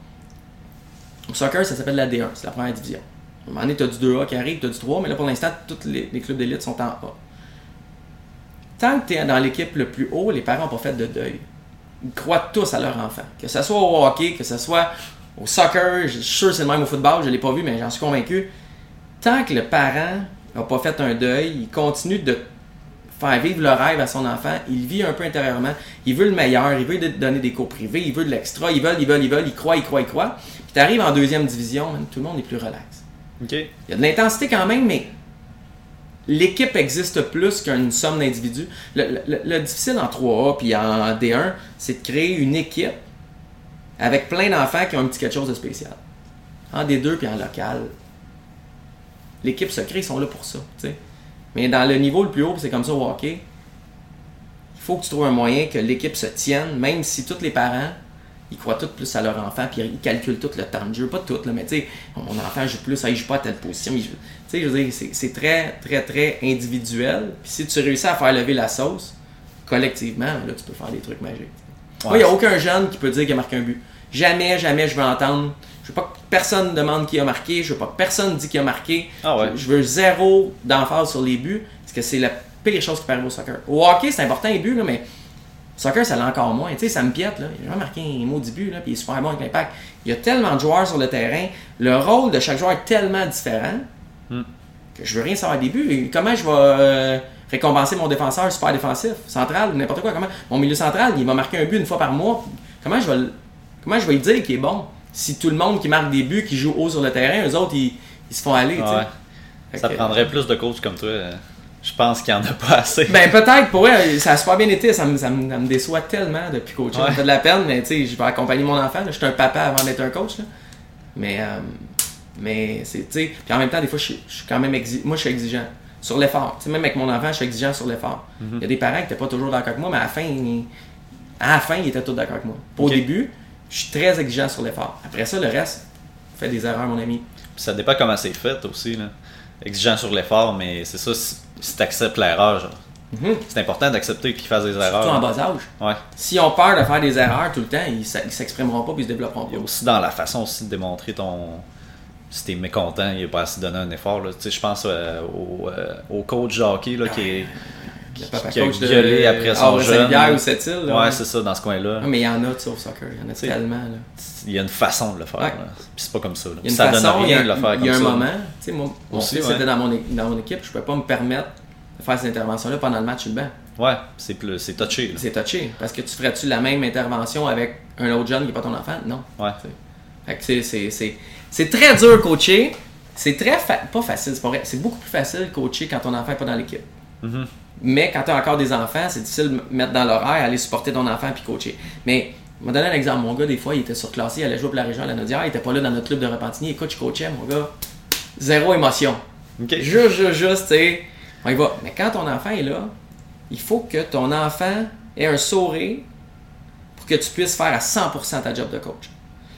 Au soccer, ça s'appelle la D1, c'est la première division. À un moment donné, tu as du 2A qui arrive, tu as du 3, mais là pour l'instant, tous les, clubs d'élite sont en A. Tant que tu es dans l'équipe le plus haut, les parents n'ont pas fait de deuil. Ils croient tous à leur enfant. Que ce soit au hockey, que ce soit au soccer, je suis sûr que c'est le même au football, je ne l'ai pas vu, mais j'en suis convaincu. Tant que le parent n'a pas fait un deuil, il continue de faire vivre le rêve à son enfant, il vit un peu intérieurement, il veut le meilleur, il veut donner des cours privés, il veut de l'extra, il veut, il veut, il veut, il croit, il croit, il croit. Puis tu arrives en deuxième division, tout le monde est plus relax. Il y a de l'intensité quand même, mais l'équipe existe plus qu'une somme d'individus. Le, le- le difficile en 3A puis en D1, c'est de créer une équipe avec plein d'enfants qui ont un petit quelque chose de spécial. En D2 puis en local, l'équipe se crée, ils sont là pour ça. Mais dans le niveau le plus haut, c'est comme ça au hockey, il faut que tu trouves un moyen que l'équipe se tienne, même si tous les parents ils croient tout plus à leur enfant, puis ils calculent tout le temps de jeu. Pas tout, là, mais tu sais, mon enfant joue plus, ah, il joue pas à telle position. Tu sais, je veux dire, c'est- très, très, très individuel. Puis si tu réussis à faire lever la sauce, collectivement, là, tu peux faire des trucs magiques. Il n'y a aucun jeune qui peut dire qu'il a marqué un but. Jamais, jamais je veux entendre. Je veux pas que personne demande qui a marqué. Je veux pas que personne dise qui a marqué. Ah ouais. Je je veux zéro d'emphase sur les buts, parce que c'est la pire chose qui peut arriver au soccer. Au hockey, c'est important les buts, là, mais au soccer, ça l'est encore moins. Tu sais, ça me piète, là. Il a jamais marqué un mot but, là, puis il est super bon avec l'impact. Il y a tellement de joueurs sur le terrain. Le rôle de chaque joueur est tellement différent Hmm. que je veux rien savoir des buts. Comment je vais euh, récompenser mon défenseur super défensif, central, n'importe quoi? Comment? Mon milieu central, il va marquer un but une fois par mois. Comment je vais, comment je vais lui dire qu'il est bon? Si tout le monde qui marque des buts, qui joue haut sur le terrain, eux autres, ils, ils se font aller. Ouais. Ça que- prendrait plus de coachs comme toi. Je pense qu'il n'y en a pas assez. Ben peut-être, pour vrai, ça a super bien été, ça me, ça me, ça me déçoit tellement depuis coacher. Ça me fait de la peine, mais tu sais, je vais accompagner mon enfant. là. Je suis un papa avant d'être un coach. là. Mais, euh, mais c'est, tu sais, puis en même temps, des fois, je, suis- je suis quand même exi- moi, je suis exigeant sur l'effort. Tu sais, même avec mon enfant, je suis exigeant sur l'effort. Il y a des parents qui n'étaient pas toujours d'accord avec moi, mais à la fin, ils, à la fin, ils étaient tous d'accord avec moi. Au début, je suis très exigeant sur l'effort. Après ça, le reste, fait des erreurs, mon ami. Puis ça dépend comment c'est fait aussi. Là. Exigeant sur l'effort, mais c'est ça, si, si tu acceptes l'erreur, genre. Mhm. C'est important d'accepter qu'ils fassent des Surtout erreurs. en bas âge. Ouais. S'ils ont peur de faire des erreurs tout le temps, ils ils s'exprimeront pas puis ils se développeront Il y a pas. aussi dans la façon aussi de démontrer ton. Si t'es mécontent, il a pas assez donné un effort. Là. Je pense euh, au, euh, au coach de hockey là, qui, est, Le papa qui a coach de après son jeune. Ou Sept-Îles. là, Ouais, c'est ça, dans ce coin-là. Ah, mais il y en a, tu sais, au soccer. Il y en a tellement. Là. Il y a une façon de le faire. Ouais. Puis c'est pas comme ça. là. Il y a une ça façon, donne a, rien de le faire il y a comme un ça. moment. Tu sais, moi, Aussi, fils ouais. était dans mon, dans mon équipe. Je pouvais pas me permettre de faire cette intervention-là pendant le match sur le banc. Ouais, c'est plus, c'est touché. là. C'est touché. Parce que tu ferais-tu la même intervention avec un autre jeune qui n'est pas ton enfant? Non. Ouais. Fait que c'est- c'est- c'est- c'est très dur coacher. C'est très fa- pas facile, c'est pas vrai. C'est beaucoup plus facile coacher quand ton enfant n'est pas dans l'équipe. Mhm. Mais quand tu as encore des enfants, c'est difficile de mettre dans l'horaire, aller supporter ton enfant puis coacher. Mais, je vais donner un exemple. Mon gars, des fois, il était surclassé, il allait jouer pour la région à la Naudière, il était pas là dans notre club de Repentigny. Écoute, je coachais, mon gars. Zéro émotion. Juste, juste, juste, tu sais. On y va. Mais quand ton enfant est là, il faut que ton enfant ait un sourire pour que tu puisses faire à 100% ta job de coach.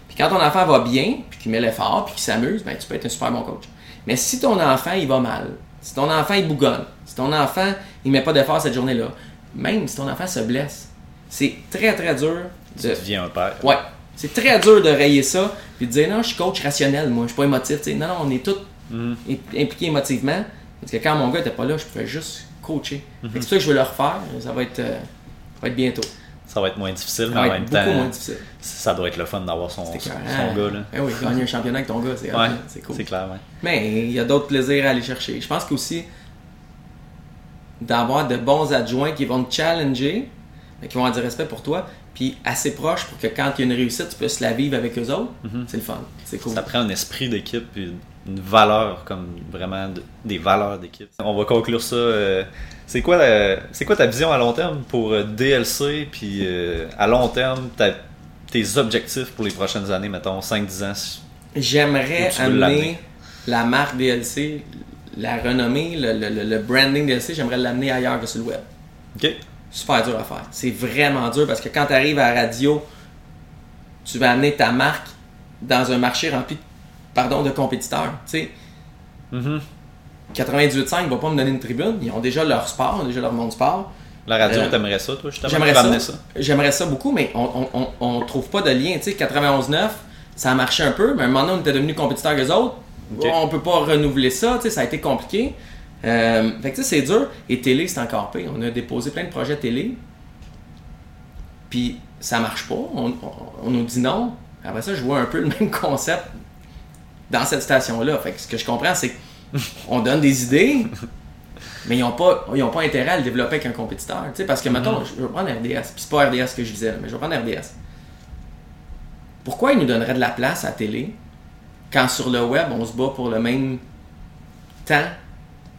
Puis quand ton enfant va bien, puis qu'il met l'effort, puis qu'il s'amuse, ben, tu peux être un super bon coach. Mais si ton enfant, il va mal, si ton enfant, il bougonne, si ton enfant, il met pas d'effort cette journée-là, même si ton enfant se blesse, c'est très, très dur Tu de... deviens un père. Ouais. C'est très dur de rayer ça, puis de dire non, je suis coach rationnel, moi, je suis pas émotif. tu. Non, non, on est tous imp- impliqués émotivement. Parce que quand mon gars était pas là, je pouvais juste coacher. Fait que C'est ça que je veux le refaire. Ça va être, euh, ça va être bientôt. Ça va être moins difficile, mais en même temps, ça doit être le fun d'avoir son, son, gars. Là. Eh oui, gagner un championnat avec ton gars, c'est Ouais, cool. c'est clair. Ouais. Mais il y a d'autres plaisirs à aller chercher. Je pense qu'aussi d'avoir de bons adjoints qui vont te challenger, mais qui vont avoir du respect pour toi, puis assez proches pour que quand il y a une réussite, tu puisses la vivre avec eux autres. C'est le fun. C'est cool. Ça prend un esprit d'équipe et une valeur, comme vraiment de- des valeurs d'équipe. On va conclure ça. euh, c'est quoi, la- quoi ta vision à long terme pour euh, DLC, puis euh, à long terme, ta- tes objectifs pour les prochaines années, mettons 5-10 ans? J'aimerais amener la marque DLC, la renommée, le, le- le- le branding DLC, j'aimerais l'amener ailleurs que sur le web. Ok. Super dur à faire. C'est vraiment dur parce que quand tu arrives à la radio, tu vas amener ta marque dans un marché rempli pardon, de compétiteurs. Tu sais, Mhm. 98.5 ne va pas me donner une tribune. Ils ont déjà leur sport, ils ont déjà leur monde sport. La radio, Euh, t'aimerais ça, toi, justement? J'aimerais ça. J'aimerais ça beaucoup, mais on, on, on, trouve pas de lien. Tu sais, 91.9, ça a marché un peu, mais à un moment donné, on était devenus compétiteurs que les autres. Ok. On peut pas renouveler ça, tu sais, ça a été compliqué. Euh, fait que tu sais, c'est dur. Et télé, c'est encore pire. On a déposé plein de projets télé, puis ça marche pas. On, on- on nous dit non. Après ça, je vois un peu le même concept dans cette station-là. Fait que ce que je comprends, c'est qu'on donne des idées, mais ils n'ont pas, ils ont pas intérêt à le développer avec un compétiteur. Tu sais, parce que, mettons, je vais prendre RDS, puis c'est pas RDS que je disais, mais je vais prendre RDS. Pourquoi ils nous donneraient de la place à la télé quand sur le web, on se bat pour le même temps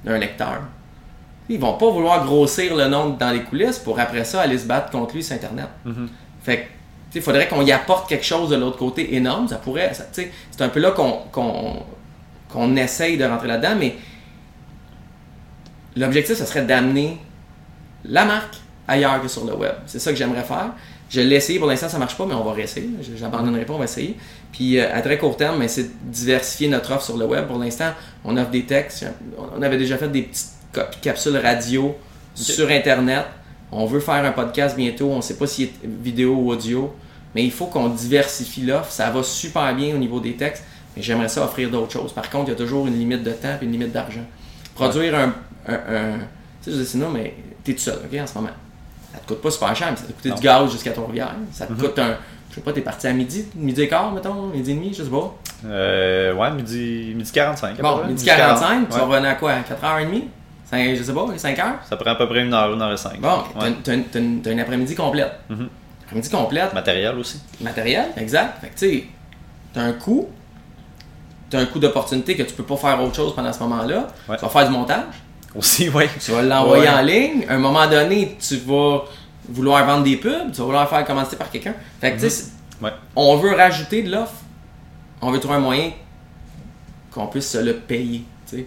d'un lecteur? Ils vont pas vouloir grossir le nombre dans les coulisses pour après ça aller se battre contre lui sur Internet. Mhm. Fait que, il faudrait qu'on y apporte quelque chose de l'autre côté énorme. Ça pourrait, c'est un peu là qu'on qu'on qu'on essaye de rentrer là-dedans, mais l'objectif, ce serait d'amener la marque ailleurs que sur le web. C'est ça que j'aimerais faire. Je l'ai essayé, pour l'instant ça marche pas, mais on va réessayer. Je J'abandonnerai pas, on va essayer. Puis euh, à très court terme, mais c'est de diversifier notre offre sur le web. Pour l'instant, on offre des textes. On avait déjà fait des petites cap- capsules radio sur Internet. On veut faire un podcast bientôt. On ne sait pas s'il est vidéo ou audio. Mais il faut qu'on diversifie l'offre. Ça va super bien au niveau des textes. Mais j'aimerais ça offrir d'autres choses. Par contre, il y a toujours une limite de temps et une limite d'argent. Produire un, un, un- Tu sais, je dis sinon, mais t'es tout seul, OK, en ce moment. Ça te coûte pas super cher, mais ça te coûte Non. du gaz jusqu'à Trois-Rivières. Ça te Mhm. coûte un. Je sais pas, t'es parti à midi, midi et quart, mettons, midi et demi, je sais pas. Euh, ouais, midi, midi 45. à peu Bon, midi 45, tu Ouais. vas revenir à quoi à 4h30 5, Je sais pas, 5 heures? Ça prend à peu près une heure, une heure et cinq. Bon, t'as Ouais. une- t'as après-midi complète. Mhm. Après-midi complète, Matériel aussi. matériel, exact. Fait que tu sais, t'as un coût, t'as un coût d'opportunité que tu peux pas faire autre chose pendant ce moment-là. Ouais. Tu vas faire du montage, Aussi, ouais. tu vas l'envoyer Ouais. en ligne. À un moment donné, tu vas vouloir vendre des pubs, tu vas vouloir faire commencer par quelqu'un. Fait que tu sais, c'est- Ouais. on veut rajouter de l'offre. On veut trouver un moyen qu'on puisse se le payer. tu sais.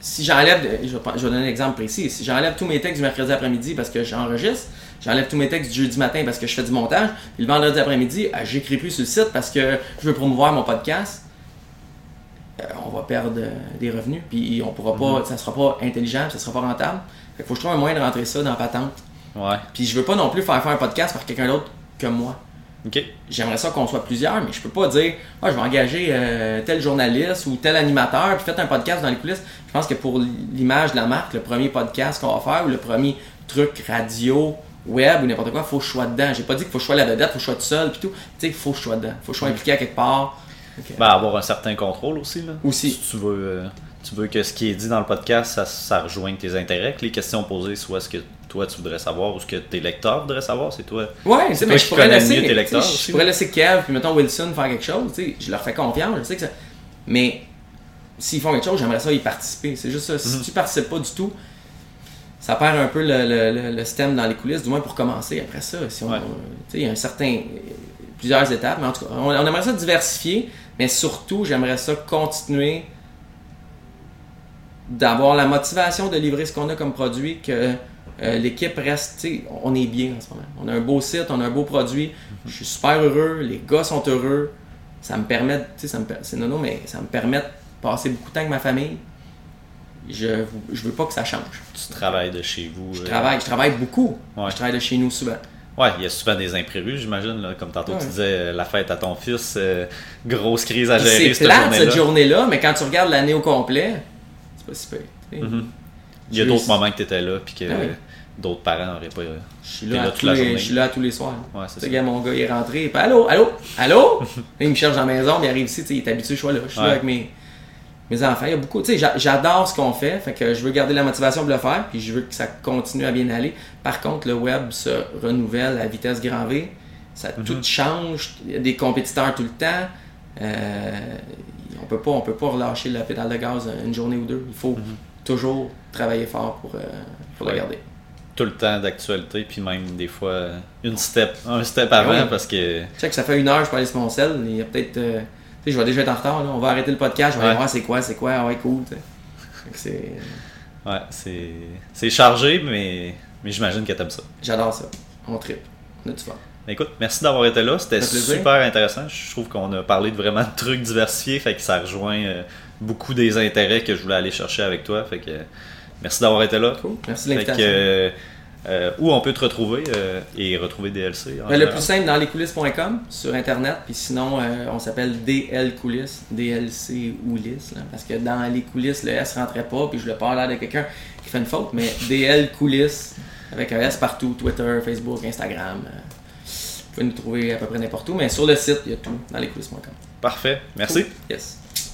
Si j'enlève, je vais, prendre- je vais donner un exemple précis, si j'enlève tous mes textes du mercredi après-midi parce que j'enregistre, j'enlève tous mes textes du jeudi matin parce que je fais du montage, puis le vendredi après-midi, ah, j'écris plus sur le site parce que je veux promouvoir mon podcast, on va perdre euh, des revenus, puis on pourra pas, ça sera pas intelligent, ça sera pas rentable. Fait faut que je trouve un moyen de rentrer ça dans la patente. Ouais. Puis je veux pas non plus faire faire un podcast par quelqu'un d'autre que moi j'aimerais ça qu'on soit plusieurs, mais je peux pas dire ah, je vais engager euh, tel journaliste ou tel animateur, puis faites un podcast dans les coulisses. Je pense que pour l'image de la marque, le premier podcast qu'on va faire ou le premier truc radio, web ou n'importe quoi, faut que je sois dedans. J'ai pas dit qu'il faut que je sois la vedette, faut que je sois tout seul, puis tout. Tu sais, il faut que je sois dedans. faut que je sois impliqué à quelque part. Ok. Ben, avoir un certain contrôle aussi. Là. Aussi. Si tu veux, euh, tu veux que ce qui est dit dans le podcast, ça, ça rejoigne tes intérêts, que les questions posées soient ce que toi tu voudrais savoir ou ce que tes lecteurs voudraient savoir, c'est toi. Ouais, toi mais je pourrais laisser, mieux tes lecteurs je pourrais laisser Kev puis mettons Wilson faire quelque chose, tu sais, je leur fais confiance, je sais que ça... Mais s'ils font quelque chose, j'aimerais ça y participer. C'est juste ça. Si tu participes pas du tout, ça perd un peu le, le, le- le stem dans les coulisses, du moins pour commencer après ça. Si on, Ouais. tu sais, il y a un certain plusieurs étapes, mais en tout cas, on, on aimerait ça diversifier, mais surtout, j'aimerais ça continuer d'avoir la motivation de livrer ce qu'on a comme produit, que euh, l'équipe reste, on est bien en ce moment. On a un beau site, on a un beau produit, je suis super heureux, les gars sont heureux, ça me permet, tu sais, ça me c'est mais ça me permet de passer beaucoup de temps avec ma famille. Je, je veux pas que ça change. Tu travailles de chez vous. Je euh, travaille, je travaille beaucoup. Ouais. Je travaille de chez nous souvent. Ouais, il y a souvent des imprévus, j'imagine. là. Comme tantôt, Ouais. tu disais euh, la fête à ton fils, euh, grosse crise à gérer C'est cette plate journée-là. cette journée-là, mais quand tu regardes l'année au complet, c'est pas si pire. Mhm. Il y a d'autres moments que tu étais là, puis que Ah oui. d'autres parents n'auraient pas. euh, Je suis là, toute tous la les, journée. je suis là tous les soirs. Ouais, c'est ça. gars, mon gars, il est rentré. Puis, allô, allô, allô? Là, il me cherche dans la maison, il arrive ici, il est habitué, je suis là. Je suis Ouais. là avec mes, mes enfants. Il y a beaucoup, tu sais, j'a- j'adore ce qu'on fait, fait que je veux garder la motivation pour le faire, puis je veux que ça continue à bien aller. Par contre, le web se renouvelle à vitesse grand V. Ça, Mhm. Tout change, il y a des compétiteurs tout le temps. Euh, on peut pas, on peut pas relâcher la pédale de gaz une journée ou deux. Il faut Mhm. toujours travailler fort pour, euh, pour Ouais. le garder. Tout le temps d'actualité, puis même des fois une step, un step avant, Ouais. parce que. Check, ça fait une heure, je peux aller sur mon sel. Il y a peut-être euh, sais, je vais déjà être en retard, là. on va arrêter le podcast, je vais aller voir c'est quoi, c'est quoi, ah ouais, cool. C'est. Ouais, c'est. C'est chargé, mais, mais j'imagine que t'aimes ça. J'adore ça. On trip. On a du fun. Écoute, merci d'avoir été là. C'était super intéressant. Je trouve qu'on a parlé de vraiment de trucs diversifiés, fait que ça rejoint euh, beaucoup des intérêts que je voulais aller chercher avec toi. Fait que merci d'avoir été là. Cool. Merci de l'invitation. Euh, où on peut te retrouver euh, et retrouver DLC ben, Le plus simple dans lescoulisses.com sur internet, puis sinon euh, on s'appelle DL Coulisses, DLC Oulis, parce que dans les coulisses le S rentrait pas, puis je le parle là de quelqu'un qui fait une faute, mais DL Coulisses avec un S partout, Twitter, Facebook, Instagram. vous pouvez nous trouver à peu près n'importe où, mais sur le site il y a tout dans lescoulisses.com. Parfait, merci. Yes.